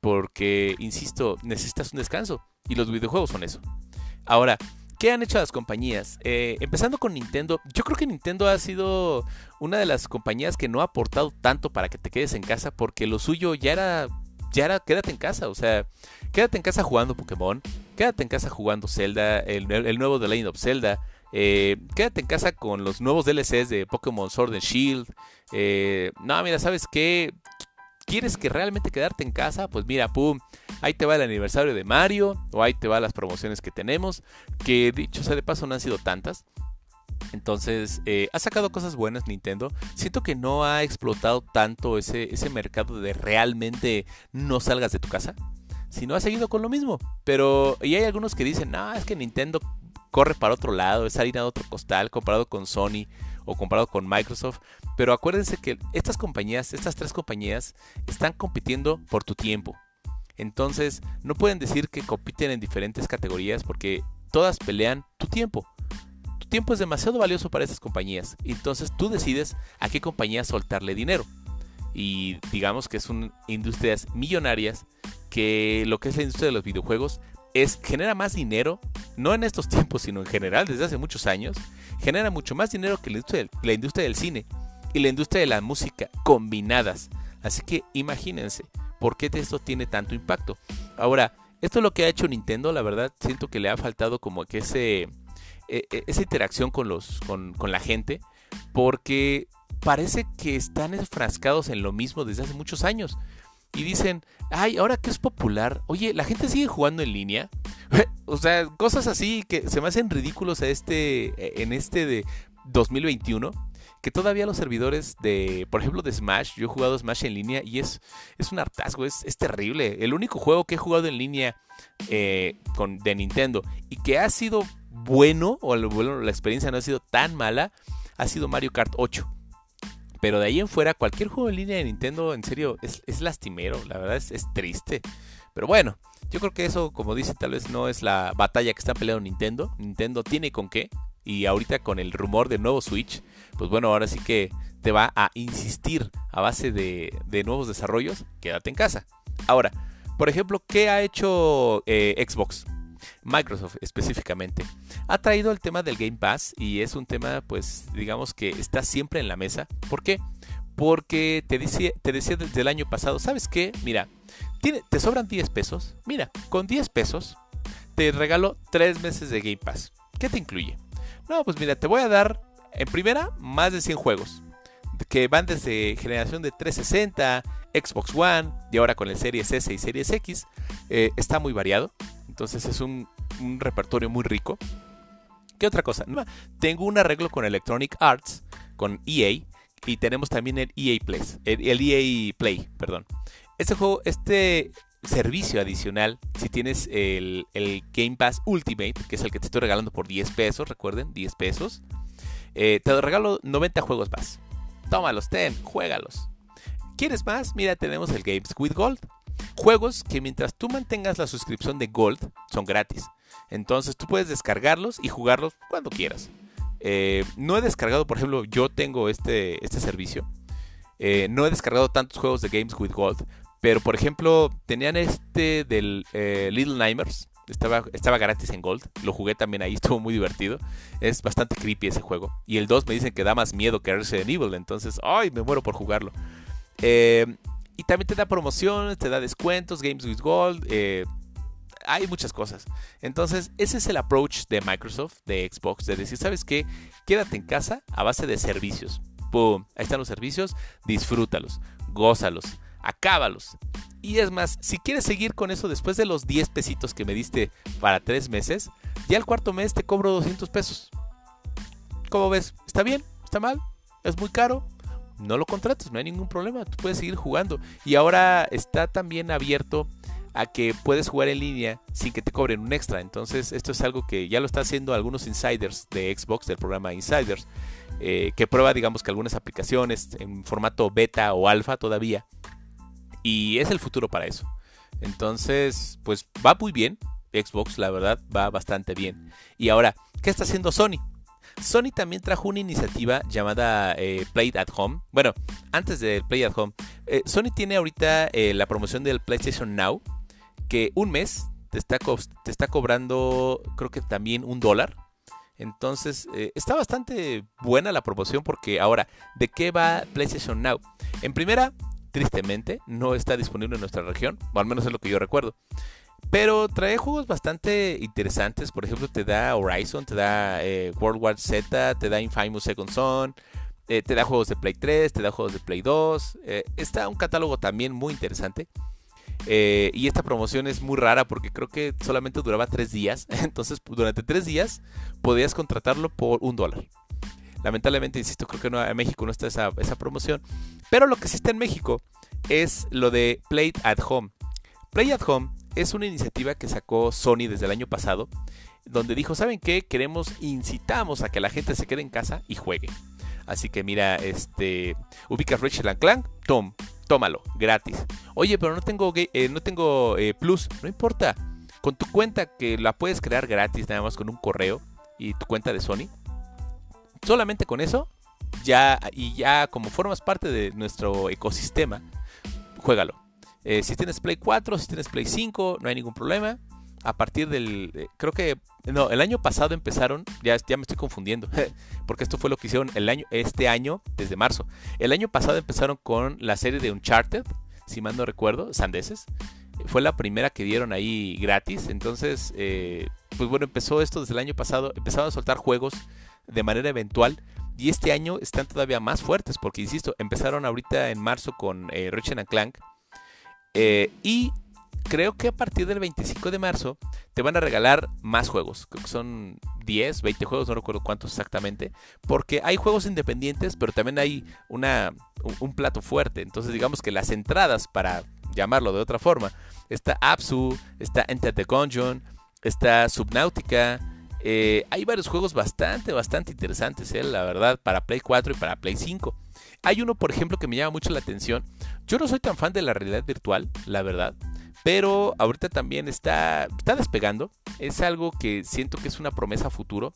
A: porque, insisto, necesitas un descanso y los videojuegos son eso. Ahora, ¿qué han hecho las compañías? Eh, empezando con Nintendo, yo creo que Nintendo ha sido una de las compañías que no ha aportado tanto para que te quedes en casa porque lo suyo ya era ya era quédate en casa, o sea, quédate en casa jugando Pokémon, quédate en casa jugando Zelda, el, nuevo The Legend of Zelda, eh, quédate en casa con los nuevos DLCs de Pokémon Sword and Shield. Eh, no, mira, ¿sabes qué? ¿Quieres que realmente quedarte en casa? Pues mira, pum, ahí te va el aniversario de Mario, o ahí te va las promociones que tenemos, que dicho sea de paso no han sido tantas. Entonces, eh, ha sacado cosas buenas Nintendo. Siento que no ha explotado tanto ese, ese mercado de realmente no salgas de tu casa. Sino ha seguido con lo mismo. Pero, y hay algunos que dicen, no, es que Nintendo corre para otro lado, es harina de otro costal comparado con Sony o comparado con Microsoft. Pero acuérdense que estas compañías, estas tres compañías, están compitiendo por tu tiempo. Entonces, no pueden decir que compiten en diferentes categorías porque todas pelean tu tiempo tiempo es demasiado valioso para esas compañías. Entonces tú decides a qué compañía soltarle dinero. Y digamos que son industrias millonarias que lo que es la industria de los videojuegos es genera más dinero, no en estos tiempos, sino en general desde hace muchos años, genera mucho más dinero que la industria del, la industria del cine y la industria de la música combinadas. Así que imagínense por qué esto tiene tanto impacto. Ahora, esto es lo que ha hecho Nintendo, la verdad siento que le ha faltado como que ese e, e, esa interacción con, los, con, la gente, porque parece que están enfrascados en lo mismo desde hace muchos años. Y dicen, ay, ahora que es popular, oye, la gente sigue jugando en línea. o sea, cosas así que se me hacen ridículos a este, e, en este de 2021 que todavía los servidores de, por ejemplo, de Smash, yo he jugado Smash en línea y es, es un hartazgo, es, es terrible. El único juego que he jugado en línea eh, con, de Nintendo y que ha sido bueno, o la experiencia no ha sido tan mala, ha sido Mario Kart 8. Pero de ahí en fuera, cualquier juego en línea de Nintendo, en serio, es, lastimero, la verdad es, es, triste. Pero bueno, yo creo que eso, como dice, tal vez no es la batalla que está peleando Nintendo. Nintendo tiene con qué. Y ahorita con el rumor del nuevo Switch, pues bueno, ahora sí que te va a insistir a base de, de nuevos desarrollos, quédate en casa. Ahora, por ejemplo, ¿qué ha hecho eh, Xbox? Microsoft específicamente, ha traído el tema del Game Pass y es un tema pues digamos que está siempre en la mesa. ¿Por qué? Porque te decía, te decía desde el año pasado, ¿sabes qué? Mira, te sobran 10 pesos. Mira, con 10 pesos te regalo 3 meses de Game Pass. ¿Qué te incluye? No, pues mira, te voy a dar en primera más de 100 juegos que van desde generación de 360, Xbox One y ahora con el Series S y Series X. Eh, está muy variado. Entonces es un, repertorio muy rico. ¿Qué otra cosa? Tengo un arreglo con Electronic Arts, con EA, y tenemos también el EA Play, el, EA Play, perdón. Este juego, este servicio adicional, si tienes el, Game Pass Ultimate, que es el que te estoy regalando por 10 pesos, recuerden, 10 pesos, eh, te regalo 90 juegos más. Tómalos, ten, juégalos. ¿Quieres más? Mira, tenemos el Games with Gold. Juegos que mientras tú mantengas la suscripción de Gold son gratis. Entonces tú puedes descargarlos y jugarlos cuando quieras. Eh, no he descargado, por ejemplo, yo tengo este, este servicio. Eh, no he descargado tantos juegos de Games with Gold. Pero, por ejemplo, tenían este del Little Nightmares. Estaba, estaba gratis en Gold. Lo jugué también ahí, estuvo muy divertido. Es bastante creepy ese juego. Y el 2 me dicen que da más miedo que Resident Evil. Entonces, ¡ay! Me muero por jugarlo. Y también te da promociones, te da descuentos, Games with Gold hay muchas cosas. Entonces, ese es el approach de Microsoft, de Xbox, de decir, ¿sabes qué? Quédate en casa a base de servicios. ¡Pum! Ahí están los servicios, disfrútalos, gózalos, acábalos. Y es más, si quieres seguir con eso después de los 10 pesitos que me diste para 3 meses, ya el cuarto mes te cobro 200 pesos. ¿Cómo ves? ¿Está bien? ¿Está mal? ¿Es muy caro? No lo contrates, no hay ningún problema, tú puedes seguir jugando. Y ahora está también abierto a que puedes jugar en línea sin que te cobren un extra. Entonces, esto es algo que ya lo está haciendo algunos insiders de Xbox, del programa Insiders, eh, que prueba, digamos que algunas aplicaciones en formato beta o alfa todavía. Y es el futuro para eso. Entonces, pues va muy bien. Xbox, la verdad, va bastante bien. Y ahora, ¿qué está haciendo Sony? Sony también trajo una iniciativa llamada eh, Play at Home. Bueno, antes del Play at Home, eh, Sony tiene ahorita la promoción del PlayStation Now, que un mes te está, te está cobrando, creo que también un dólar. Entonces, eh, está bastante buena la promoción porque ahora, ¿de qué va PlayStation Now? En primera, tristemente, no está disponible en nuestra región, o al menos es lo que yo recuerdo. Pero trae juegos bastante interesantes. Por ejemplo, te da Horizon, te da eh, World War Z, te da Infamous Second Son, eh, te da juegos de Play 3, te da juegos de Play 2. está un catálogo también muy interesante. Eh, y esta promoción es muy rara porque creo que solamente duraba tres días. Entonces, durante tres días podías contratarlo por un dólar. Lamentablemente, insisto, creo que en México no está esa, promoción. Pero lo que sí está en México es lo de Play at Home. Play at Home es una iniciativa que sacó Sony desde el año pasado, donde dijo, ¿saben qué? Queremos, incitamos a que la gente se quede en casa y juegue. Así que mira, este, ubicas Ratchet Clank, Tom, tómalo, gratis. Oye, pero no tengo, eh, no tengo eh, Plus, no importa. Con tu cuenta que la puedes crear gratis, nada más con un correo y tu cuenta de Sony. Solamente con eso, ya y ya como formas parte de nuestro ecosistema, juégalo. Eh, si tienes Play 4, si tienes Play 5, no hay ningún problema a partir del, eh, creo que, no, el año pasado empezaron, ya, ya me estoy confundiendo, porque esto fue lo que hicieron el año, este año, desde marzo. El año pasado empezaron con la serie de Uncharted, si mal no recuerdo, Sandeses. Fue la primera que dieron ahí gratis, entonces, eh, pues bueno, empezó esto desde el año pasado, empezaron a soltar juegos de manera eventual. Y este año están todavía más fuertes, porque insisto, empezaron ahorita en marzo con Ratchet Clank. Eh, y creo que a partir del 25 de marzo te van a regalar más juegos. Creo que son 10, 20 juegos, no recuerdo cuántos exactamente. Porque hay juegos independientes, pero también hay una, un, plato fuerte. Entonces digamos que las entradas, para llamarlo de otra forma, está Apsu, está Enter the Gungeon, está Subnautica. Eh, hay varios juegos bastante, bastante interesantes, eh, la verdad, para Play 4 y para Play 5. Hay uno, por ejemplo, que me llama mucho la atención. Yo no soy tan fan de la realidad virtual, la verdad. Pero ahorita también está, está despegando. Es algo que siento que es una promesa futuro.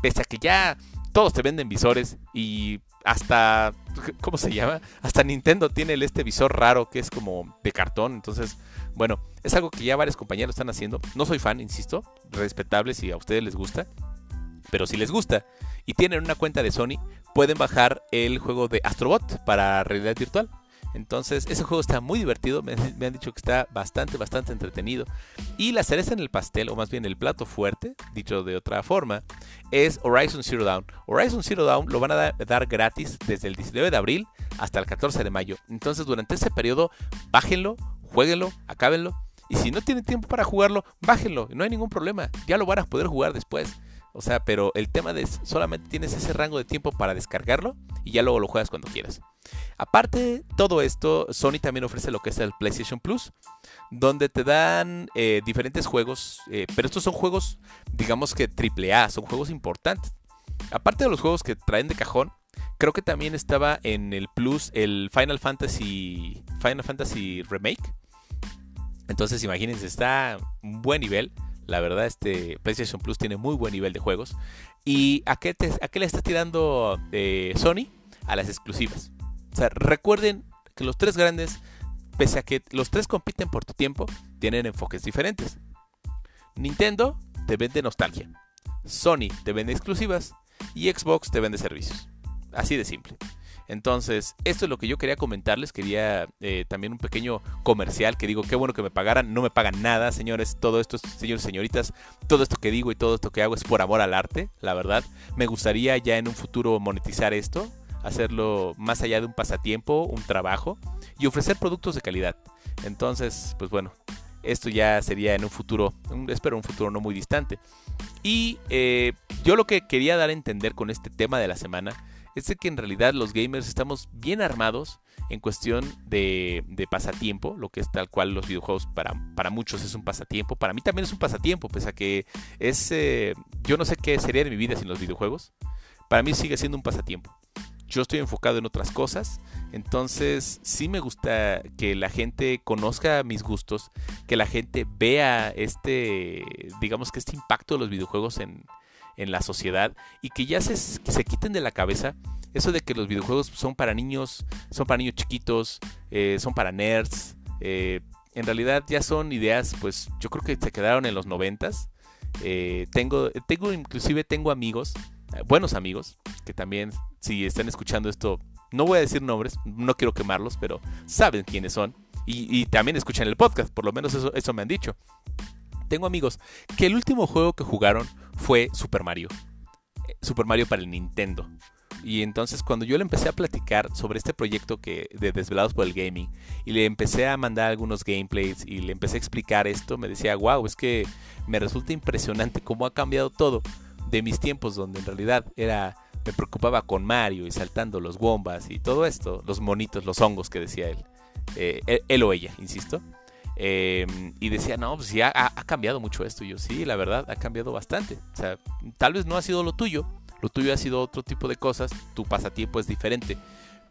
A: Pese a que ya todos te venden visores y hasta, ¿cómo se llama? Hasta Nintendo tiene este visor raro que es como de cartón. Entonces, bueno, es algo que ya varios compañeros están haciendo. No soy fan, insisto, respetable si a ustedes les gusta. Pero si les gusta y tienen una cuenta de Sony, pueden bajar el juego de Astrobot para realidad virtual. Entonces, ese juego está muy divertido. Me, han dicho que está bastante, bastante entretenido. Y la cereza en el pastel, o más bien el plato fuerte, dicho de otra forma, es Horizon Zero Dawn. Horizon Zero Dawn lo van a dar gratis desde el 19 de abril hasta el 14 de mayo. Entonces, durante ese periodo, bájenlo, jueguenlo, acábenlo. Y si no tienen tiempo para jugarlo, bájenlo, no hay ningún problema. Ya lo van a poder jugar después. O sea, pero el tema de solamente tienes ese rango de tiempo para descargarlo y ya luego lo juegas cuando quieras. Aparte de todo esto, Sony también ofrece lo que es el PlayStation Plus, donde te dan eh, diferentes juegos, eh, pero estos son juegos, digamos que AAA, son juegos importantes. Aparte de los juegos que traen de cajón, creo que también estaba en el Plus el Final Fantasy, Final Fantasy Remake. Entonces, imagínense, está un buen nivel. La verdad, este PlayStation Plus tiene muy buen nivel de juegos. ¿Y a qué, le está tirando eh, Sony? A las exclusivas. O sea, recuerden que los tres grandes, pese a que los tres compiten por tu tiempo, tienen enfoques diferentes. Nintendo te vende nostalgia. Sony te vende exclusivas. Y Xbox te vende servicios. Así de simple. Entonces, esto es lo que yo quería comentarles. Quería eh, también un pequeño comercial que digo, qué bueno que me pagaran. No me pagan nada, señores. Todo esto, señores y señoritas, todo esto que digo y todo esto que hago es por amor al arte, la verdad. Me gustaría ya en un futuro monetizar esto, hacerlo más allá de un pasatiempo, un trabajo y ofrecer productos de calidad. Entonces, pues bueno, esto ya sería en un futuro, espero un futuro no muy distante. Y eh, yo lo que quería dar a entender con este tema de la semana es que en realidad los gamers estamos bien armados en cuestión de, pasatiempo, lo que es tal cual los videojuegos para, para, muchos es un pasatiempo, para mí también es un pasatiempo, pese a que es, eh, yo no sé qué sería de mi vida sin los videojuegos, para mí sigue siendo un pasatiempo. Yo estoy enfocado en otras cosas, entonces sí me gusta que la gente conozca mis gustos, que la gente vea este, digamos que este impacto de los videojuegos en, en la sociedad y que ya se, se quiten de la cabeza eso de que los videojuegos son para niños, son para niños chiquitos, eh, son para nerds. Eh, en realidad ya son ideas, pues yo creo que se quedaron en los noventas. Eh, tengo, tengo, inclusive tengo amigos, buenos amigos, que también si están escuchando esto, no voy a decir nombres, no quiero quemarlos, pero saben quiénes son. Y, y también escuchan el podcast, por lo menos eso, eso me han dicho tengo amigos que el último juego que jugaron fue Super Mario. Super Mario para el Nintendo. Y entonces cuando yo le empecé a platicar sobre este proyecto que de Desvelados por el Gaming y le empecé a mandar algunos gameplays y le empecé a explicar esto, me decía, wow, es que me resulta impresionante cómo ha cambiado todo de mis tiempos donde en realidad era me preocupaba con Mario y saltando los bombas y todo esto, los monitos, los hongos que decía él, eh, él o ella, insisto. Em, y decía, no, pues ya ha, cambiado mucho esto. Y yo, sí, la verdad, ha cambiado bastante. O sea, tal vez no ha sido lo tuyo, lo tuyo ha sido otro tipo de cosas, tu pasatiempo es diferente.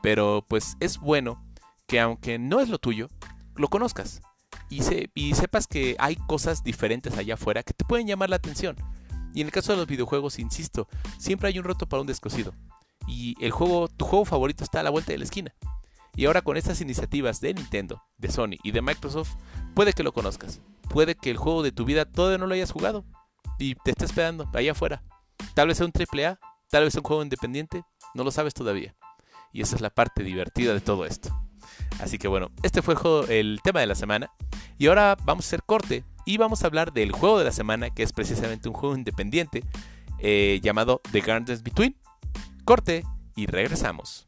A: Pero pues es bueno que aunque no es lo tuyo, lo conozcas. Y, se, y sepas que hay cosas diferentes allá afuera que te pueden llamar la atención. Y en el caso de los videojuegos, insisto, siempre hay un roto para un descosido. Y el juego, tu juego favorito está a la vuelta de la esquina. Y ahora con estas iniciativas de Nintendo, de Sony y de Microsoft, puede que lo conozcas. Puede que el juego de tu vida todavía no lo hayas jugado y te esté esperando allá afuera. Tal vez sea un AAA, tal vez sea un juego independiente, no lo sabes todavía. Y esa es la parte divertida de todo esto. Así que bueno, este fue el tema de la semana. Y ahora vamos a hacer corte y vamos a hablar del juego de la semana, que es precisamente un juego independiente eh, llamado The Gardens Between. Corte y regresamos.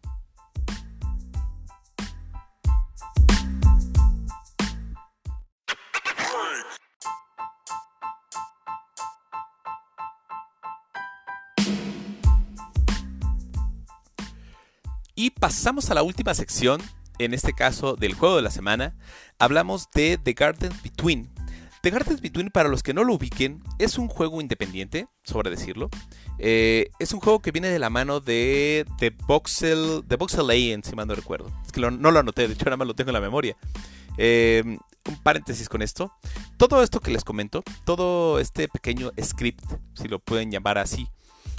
A: Y pasamos a la última sección, en este caso del juego de la semana. Hablamos de The Garden Between. The Garden Between, para los que no lo ubiquen, es un juego independiente, sobre decirlo. Eh, es un juego que viene de la mano de The Voxel, The Voxel si mal no recuerdo. Es que no lo anoté, de hecho nada más lo tengo en la memoria. Eh, un paréntesis con esto. Todo esto que les comento, todo este pequeño script, si lo pueden llamar así,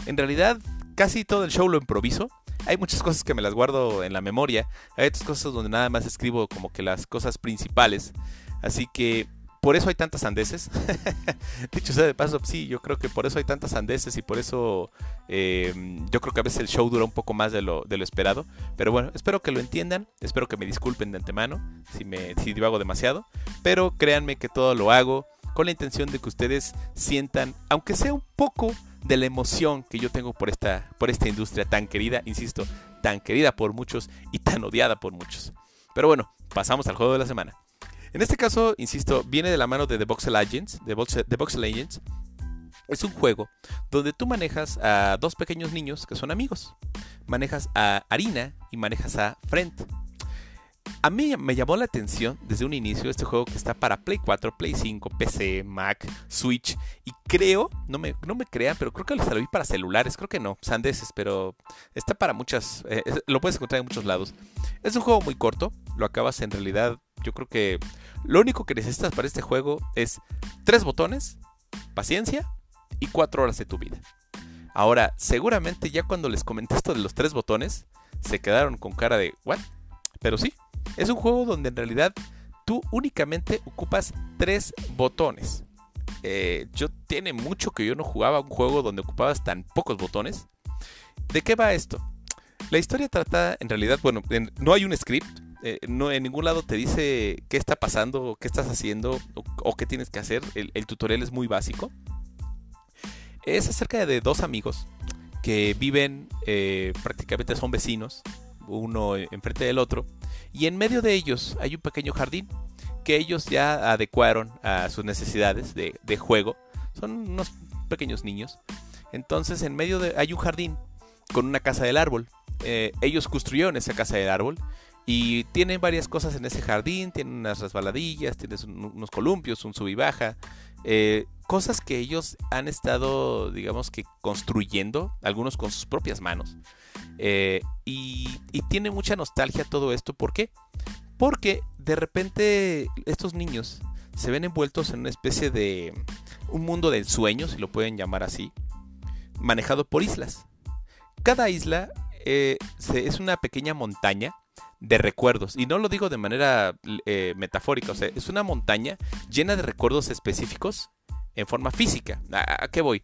A: en realidad casi todo el show lo improviso. Hay muchas cosas que me las guardo en la memoria. Hay otras cosas donde nada más escribo como que las cosas principales. Así que por eso hay tantas andeses. Dicho sea de paso, sí, yo creo que por eso hay tantas andeses y por eso eh, yo creo que a veces el show dura un poco más de lo, de lo, esperado. Pero bueno, espero que lo entiendan, espero que me disculpen de antemano si, me, si divago demasiado. Pero créanme que todo lo hago con la intención de que ustedes sientan, aunque sea un poco de la emoción que yo tengo por esta, por esta industria tan querida, insisto, tan querida por muchos y tan odiada por muchos. Pero bueno, pasamos al juego de la semana. En este caso, insisto, viene de la mano de The Voxel Agents, The Voxel, Agents. Es un juego donde tú manejas a dos pequeños niños que son amigos. Manejas a Arina y manejas a Frent. A mí me llamó la atención desde un inicio este juego que está para Play 4, Play 5, PC, Mac, Switch y creo, no me, no me crean, pero creo que lo vi para celulares, creo que no, sandeses, pero está para muchas, eh, lo puedes encontrar en muchos lados. Es un juego muy corto, lo acabas en realidad, yo creo que lo único que necesitas para este juego es tres botones paciencia y 4 horas de tu vida. Ahora, seguramente ya cuando les comenté esto de los tres botones, se quedaron con cara de ¿what? Pero sí, es un juego donde en realidad tú únicamente ocupas tres botones. Eh, yo tiene mucho que yo no jugaba un juego donde ocupabas tan pocos botones. ¿De qué va esto? La historia trata, en realidad, bueno, no hay un script, eh, no en ningún lado te dice qué está pasando, qué estás haciendo o, qué tienes que hacer. El, tutorial es muy básico. Es acerca de dos amigos que viven, eh, prácticamente son vecinos, uno enfrente del otro, y en medio de ellos hay un pequeño jardín que ellos ya adecuaron a sus necesidades de, juego. Son unos pequeños niños. Entonces en medio de hay un jardín con una casa del árbol. Eh, ellos construyeron esa casa del árbol y tienen varias cosas en ese jardín. Tienen unas resbaladillas, tienen unos columpios, un sub y baja. Eh, cosas que ellos han estado, digamos que, construyendo, algunos con sus propias manos. Eh, y, tiene mucha nostalgia todo esto. ¿Por qué? Porque de repente estos niños se ven envueltos en una especie de un mundo del sueño, si lo pueden llamar así, manejado por islas. Cada isla eh, es una pequeña montaña de recuerdos. Y no lo digo de manera eh, metafórica, o sea, es una montaña llena de recuerdos específicos en forma física. ¿A, qué voy?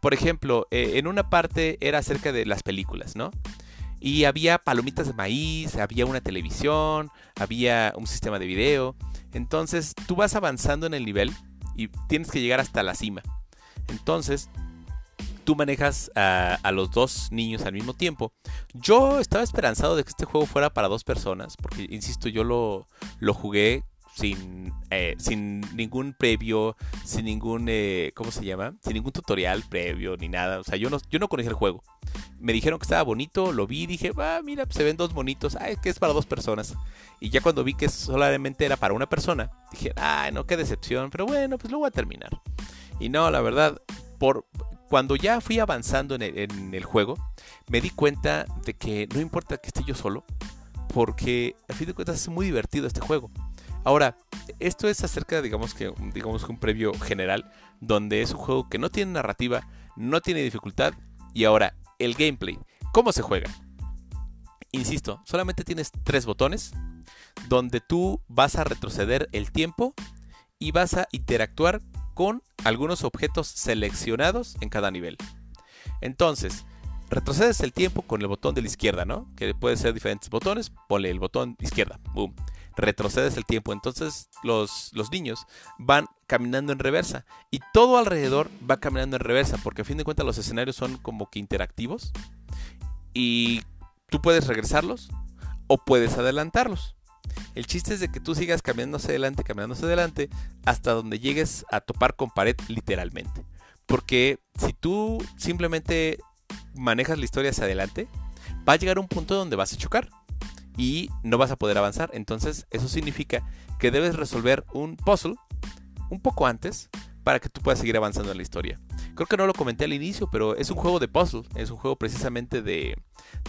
A: Por ejemplo, eh, en una parte era acerca de las películas, ¿no? Y había palomitas de maíz, había una televisión, había un sistema de video. Entonces tú vas avanzando en el nivel y tienes que llegar hasta la cima. Entonces tú manejas a, los dos niños al mismo tiempo. Yo estaba esperanzado de que este juego fuera para dos personas, porque insisto, yo lo, lo jugué sin, eh, sin ningún previo, sin ningún, eh, ¿cómo se llama? Sin ningún tutorial previo ni nada. O sea, yo no, yo no conocía el juego. Me dijeron que estaba bonito, lo vi y dije, ah, mira, se ven dos bonitos, ah, es que es para dos personas. Y ya cuando vi que solamente era para una persona, dije, ah, no, qué decepción, pero bueno, pues lo voy a terminar. Y no, la verdad, por, cuando ya fui avanzando en el, en el juego, me di cuenta de que no importa que esté yo solo, porque a fin de cuentas es muy divertido este juego. Ahora, esto es acerca, digamos que, digamos un previo general, donde es un juego que no tiene narrativa, no tiene dificultad, y ahora, el gameplay. ¿Cómo se juega? Insisto, solamente tienes tres botones, donde tú vas a retroceder el tiempo y vas a interactuar con algunos objetos seleccionados en cada nivel. Entonces, retrocedes el tiempo con el botón de la izquierda, ¿no? Que puede ser diferentes botones, ponle el botón izquierda, boom retrocedes el tiempo. Entonces los, los, niños van caminando en reversa y todo alrededor va caminando en reversa porque a fin de cuentas los escenarios son como que interactivos y tú puedes regresarlos o puedes adelantarlos. El chiste es de que tú sigas caminando hacia adelante, caminando hacia adelante hasta donde llegues a topar con pared literalmente. Porque si tú simplemente manejas la historia hacia adelante, va a llegar un punto donde vas a chocar y no vas a poder avanzar. Entonces eso significa que debes resolver un puzzle un poco antes para que tú puedas seguir avanzando en la historia. Creo que no lo comenté al inicio, pero es un juego de puzzle, es un juego precisamente de,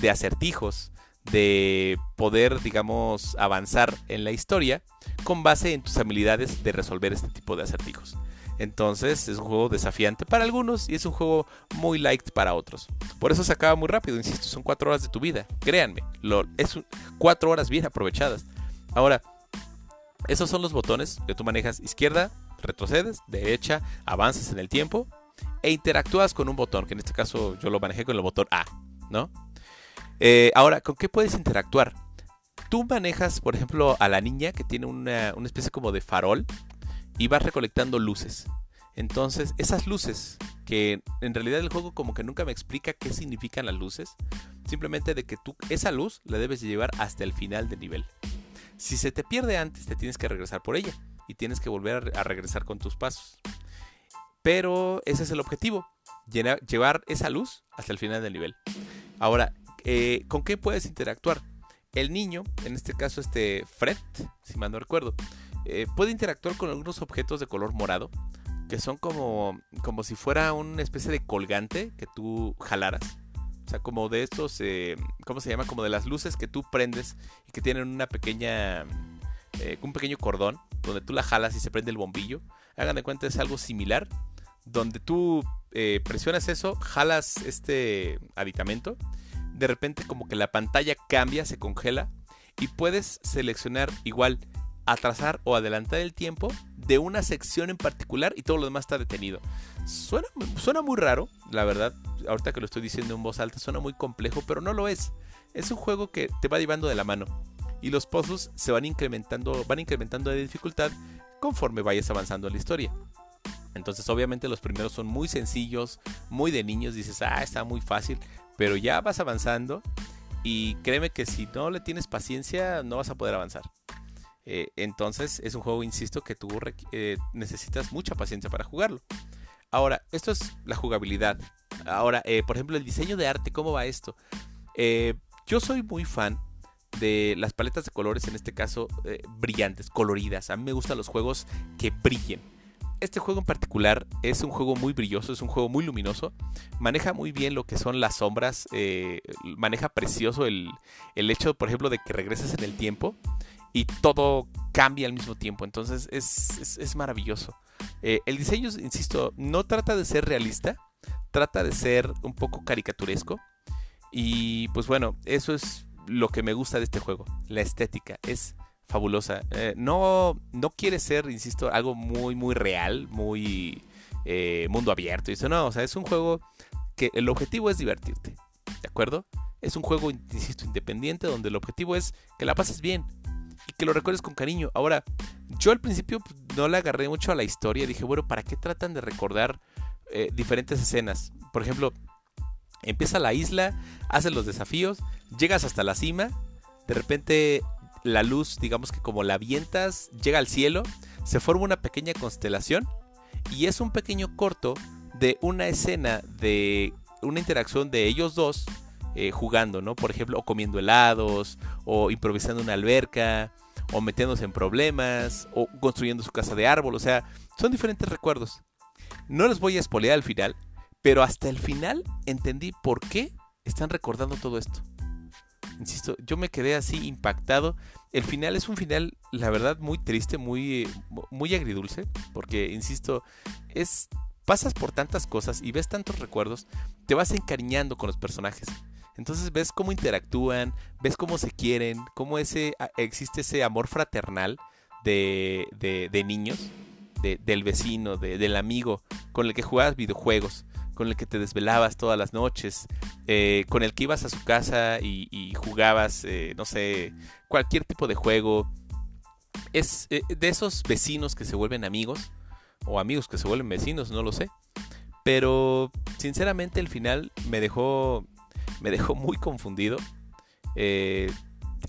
A: de acertijos, de poder, digamos, avanzar en la historia con base en tus habilidades de resolver este tipo de acertijos. Entonces es un juego desafiante para algunos y es un juego muy liked para otros. Por eso se acaba muy rápido, insisto, son cuatro horas de tu vida. Créanme, lo, es cuatro horas bien aprovechadas. Ahora, esos son los botones que tú manejas izquierda, retrocedes, derecha, avanzas en el tiempo e interactúas con un botón, que en este caso yo lo manejé con el botón A, ¿no? Eh, ahora, ¿con qué puedes interactuar? Tú manejas, por ejemplo, a la niña que tiene una, una especie como de farol y vas recolectando luces. Entonces, esas luces, que en realidad el juego como que nunca me explica qué significan las luces, simplemente de que tú esa luz la debes llevar hasta el final del nivel. Si se te pierde antes, te tienes que regresar por ella y tienes que volver a regresar con tus pasos. Pero ese es el objetivo, llevar esa luz hasta el final del nivel. Ahora, eh, ¿con qué puedes interactuar? El niño, en este caso este Fred, si mal no recuerdo, eh, puede interactuar con algunos objetos de color morado, que son como, como si fuera una especie de colgante que tú jalaras. O sea, como de estos, eh, ¿cómo se llama? Como de las luces que tú prendes y que tienen una pequeña, eh, un pequeño cordón donde tú la jalas y se prende el bombillo. Hagan de cuenta, es algo similar, donde tú presionas eso, jalas este aditamento, de repente como que la pantalla cambia, se congela y puedes seleccionar igual atrasar o adelantar el tiempo de una sección en particular y todo lo demás está detenido. Suena, suena muy raro, la verdad, ahorita que lo estoy diciendo en voz alta, suena muy complejo, pero no lo es. Es un juego que te va llevando de la mano y los puzzles se van incrementando, van incrementando de dificultad conforme vayas avanzando en la historia. Entonces obviamente los primeros son muy sencillos, muy de niños, dices, ah, está muy fácil, pero ya vas avanzando y créeme que si no le tienes paciencia no vas a poder avanzar. Eh, entonces es un juego, insisto, que tú eh, necesitas mucha paciencia para jugarlo. Ahora, esto es la jugabilidad. Ahora, eh, por ejemplo, el diseño de arte, ¿cómo va esto? yo soy muy fan de las paletas de colores, en este caso brillantes, coloridas. A mí me gustan los juegos que brillen este juego en particular es un juego muy brilloso, es un juego muy luminoso. Maneja muy bien lo que son las sombras. Maneja precioso el, hecho, por ejemplo, de que regreses en el tiempo y todo cambia al mismo tiempo. Entonces es, maravilloso. Eh, el diseño, insisto, no trata de ser realista, trata de ser un poco caricaturesco. Y pues bueno, eso es lo que me gusta de este juego. La estética es fabulosa. Eh, no, no quiere ser, insisto, algo muy, muy real, muy eh, mundo abierto. No, o sea, es un juego que el objetivo es divertirte. ¿De acuerdo? Es un juego, insisto, independiente donde el objetivo es que la pases bien que lo recuerdes con cariño. Ahora, yo al principio pues, no le agarré mucho a la historia. Dije, bueno, ¿para qué tratan de recordar eh, diferentes escenas? Por ejemplo, empieza la isla, haces los desafíos, llegas hasta la cima, de repente la luz, digamos que como la avientas, llega al cielo, se forma una pequeña constelación y es un pequeño corto de una escena de una interacción de ellos dos eh, jugando, ¿no? Por ejemplo, o comiendo helados, o improvisando una alberca, o metiéndose en problemas, o construyendo su casa de árbol, o sea, son diferentes recuerdos. No les voy a espolear al final, pero hasta el final entendí por qué están recordando todo esto. Insisto, yo me quedé así impactado. El final es un final, la verdad, muy triste, muy, muy agridulce, porque, insisto, es pasas por tantas cosas y ves tantos recuerdos, te vas encariñando con los personajes. Entonces ves cómo interactúan, ves cómo se quieren, cómo ese, existe ese amor fraternal de, de, niños, del vecino, del amigo con el que jugabas videojuegos con el que te desvelabas todas las noches, eh, con el que ibas a su casa y, jugabas, eh, no sé, cualquier tipo de juego. Es eh, de esos vecinos que se vuelven amigos, o amigos que se vuelven vecinos, no lo sé. Pero sinceramente el final me dejó, me dejó muy confundido.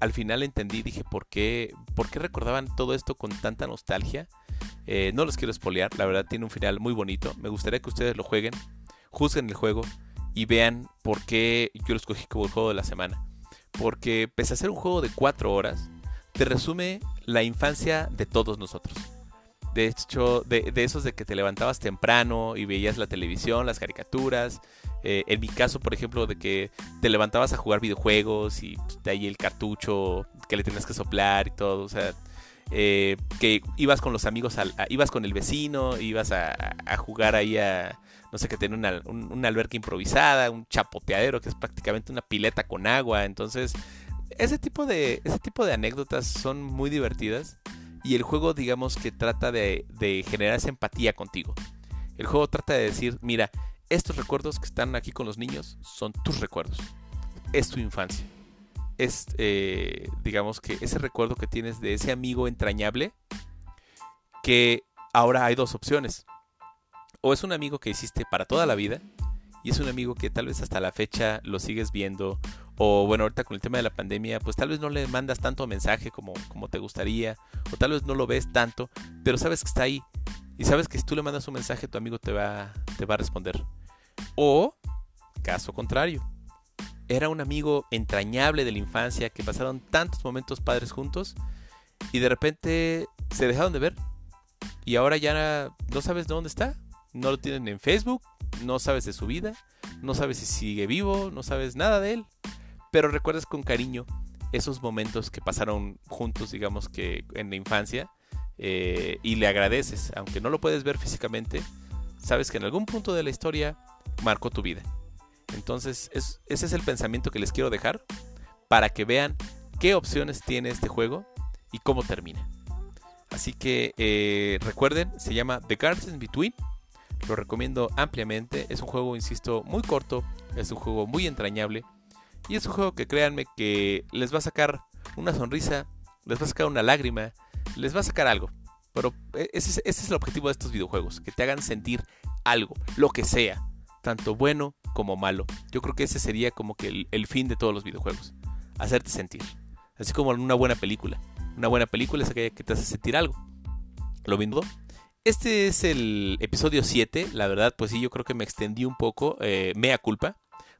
A: al final entendí, dije, ¿por qué, ¿por qué recordaban todo esto con tanta nostalgia? no los quiero espolear, la verdad tiene un final muy bonito. Me gustaría que ustedes lo jueguen juzguen el juego y vean por qué yo lo escogí como el juego de la semana. Porque pese a ser un juego de 4 horas, te resume la infancia de todos nosotros. De hecho, de, esos de que te levantabas temprano y veías la televisión, las caricaturas. Eh, en mi caso, por ejemplo, de que te levantabas a jugar videojuegos y de ahí el cartucho que le tenías que soplar y todo. O sea, eh, que ibas con los amigos, ibas con el vecino, ibas a, a jugar ahí a, no sé, que tiene una, una alberca improvisada, un chapoteadero que es prácticamente una pileta con agua. Entonces, ese tipo de, ese tipo de anécdotas son muy divertidas y el juego, digamos que trata de, generar esa empatía contigo. El juego trata de decir, mira, estos recuerdos que están aquí con los niños son tus recuerdos. Es tu infancia. Es, eh, digamos que ese recuerdo que tienes de ese amigo entrañable que ahora hay dos opciones o es un amigo que hiciste para toda la vida y es un amigo que tal vez hasta la fecha lo sigues viendo o bueno, ahorita con el tema de la pandemia, pues tal vez no le mandas tanto mensaje como, como te gustaría o tal vez no lo ves tanto, pero sabes que está ahí y sabes que si tú le mandas un mensaje tu amigo te va, te va a responder. O, caso contrario, era un amigo entrañable de la infancia que pasaron tantos momentos padres juntos y de repente se dejaron de ver y ahora ya no sabes dónde está no lo tienen en Facebook, no sabes de su vida, no sabes si sigue vivo, no sabes nada de él, pero recuerdas con cariño esos momentos que pasaron juntos, digamos que en la infancia, eh, y le agradeces, aunque no lo puedes ver físicamente, sabes que en algún punto de la historia marcó tu vida. Entonces, ese es el pensamiento que les quiero dejar para que vean qué opciones tiene este juego y cómo termina. Así que eh, recuerden, se llama The Gardens Between. Lo recomiendo ampliamente. Es un juego, insisto, muy corto. Es un juego muy entrañable. Y es un juego que créanme que les va a sacar una sonrisa, les va a sacar una lágrima, les va a sacar algo. Pero e, ese, es el objetivo de estos videojuegos, que te hagan sentir algo, lo que sea, tanto bueno como malo. Yo creo que ese sería como que el, fin de todos los videojuegos, hacerte sentir. Así como en una buena película. Una buena película es aquella que te hace sentir algo. Lo mismo. Este es el episodio 7. La verdad, pues sí, yo creo que me extendí un poco. Eh, mea culpa.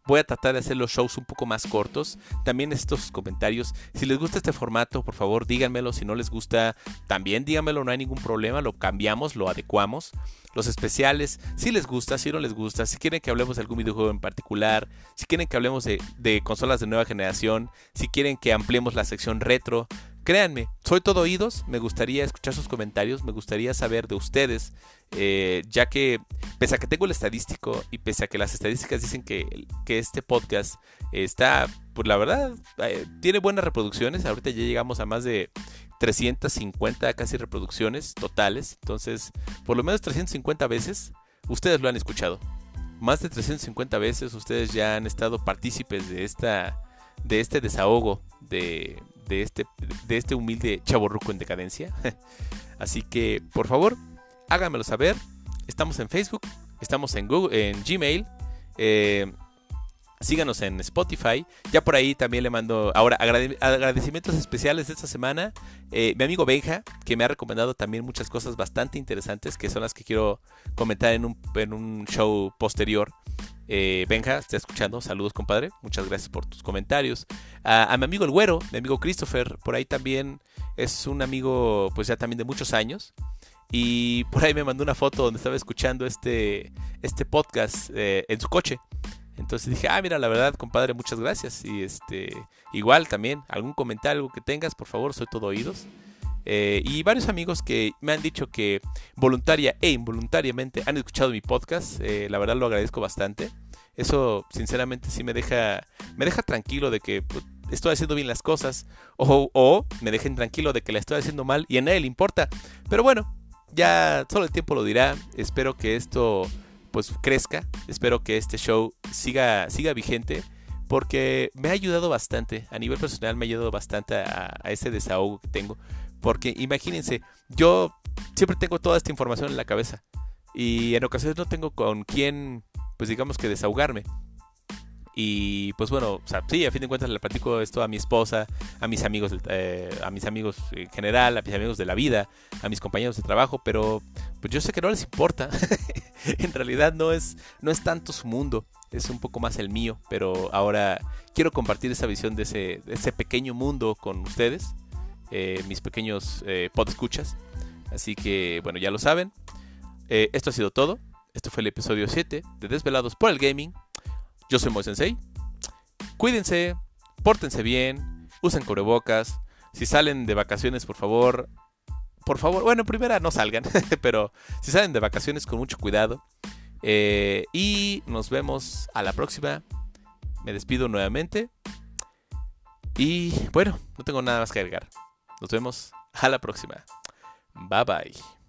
A: Voy a tratar de hacer los shows un poco más cortos. También estos comentarios. Si les gusta este formato, por favor díganmelo. Si no les gusta, también díganmelo. No hay ningún problema. Lo cambiamos, lo adecuamos. Los especiales, si les gusta, si no les gusta. Si quieren que hablemos de algún videojuego en particular. Si quieren que hablemos de, de consolas de nueva generación. Si quieren que ampliemos la sección retro. Créanme, soy todo oídos, me gustaría escuchar sus comentarios, me gustaría saber de ustedes, eh, ya que pese a que tengo el estadístico y pese a que las estadísticas dicen que, este podcast está, pues la verdad, eh, tiene buenas reproducciones, ahorita ya llegamos a más de 350 casi reproducciones totales, entonces por lo menos 350 veces ustedes lo han escuchado. Más de 350 veces ustedes ya han estado partícipes de esta de este desahogo de, de este, de este humilde chaborruco en decadencia. Así que, por favor, háganmelo saber. Estamos en Facebook, estamos en Google, en Gmail. Eh, síganos en Spotify. Ya por ahí también le mando ahora agradecimientos especiales de esta semana. Eh, mi amigo Benja, que me ha recomendado también muchas cosas bastante interesantes, que son las que quiero comentar en un, en un show posterior. Eh, Benja, está escuchando. Saludos, compadre. Muchas gracias por tus comentarios. A, mi amigo el güero, mi amigo Christopher, por ahí también es un amigo, pues ya también de muchos años. Y por ahí me mandó una foto donde estaba escuchando este, este podcast eh, en su coche. Entonces dije, ah, mira, la verdad, compadre, muchas gracias. Y este, igual también, algún comentario que tengas, por favor, soy todo oídos. Eh, y varios amigos que me han dicho que voluntaria e involuntariamente han escuchado mi podcast. Eh, la verdad lo agradezco bastante. Eso sinceramente sí me deja, me deja tranquilo de que pues, estoy haciendo bien las cosas. O, o me dejen tranquilo de que la estoy haciendo mal y a nadie le importa. Pero bueno, ya solo el tiempo lo dirá. Espero que esto pues crezca. Espero que este show siga, siga vigente. Porque me ha ayudado bastante. A nivel personal me ha ayudado bastante a ese desahogo que tengo. Porque imagínense, yo siempre tengo toda esta información en la cabeza y en ocasiones no tengo con quién, pues digamos que desahogarme. Y pues bueno, o sea, sí, a fin de cuentas le platico esto a mi esposa, a mis amigos, eh, a mis amigos en general, a mis amigos de la vida, a mis compañeros de trabajo, pero pues yo sé que no les importa. en realidad no es, no es tanto su mundo, es un poco más el mío, pero ahora quiero compartir esa visión de ese, de ese pequeño mundo con ustedes eh, mis pequeños eh, escuchas Así que, bueno, ya lo saben. Eh, esto ha sido todo. Esto fue el episodio 7 de Desvelados por el Gaming. Yo soy Moisensei. Cuídense, pórtense bien, usen cubrebocas. Si salen de vacaciones, por favor, por favor, bueno, primera no salgan, pero si salen de vacaciones con mucho cuidado. Eh, y nos vemos a la próxima. Me despido nuevamente. Y bueno, no tengo nada más que agregar. Nos vemos a la próxima. Bye bye.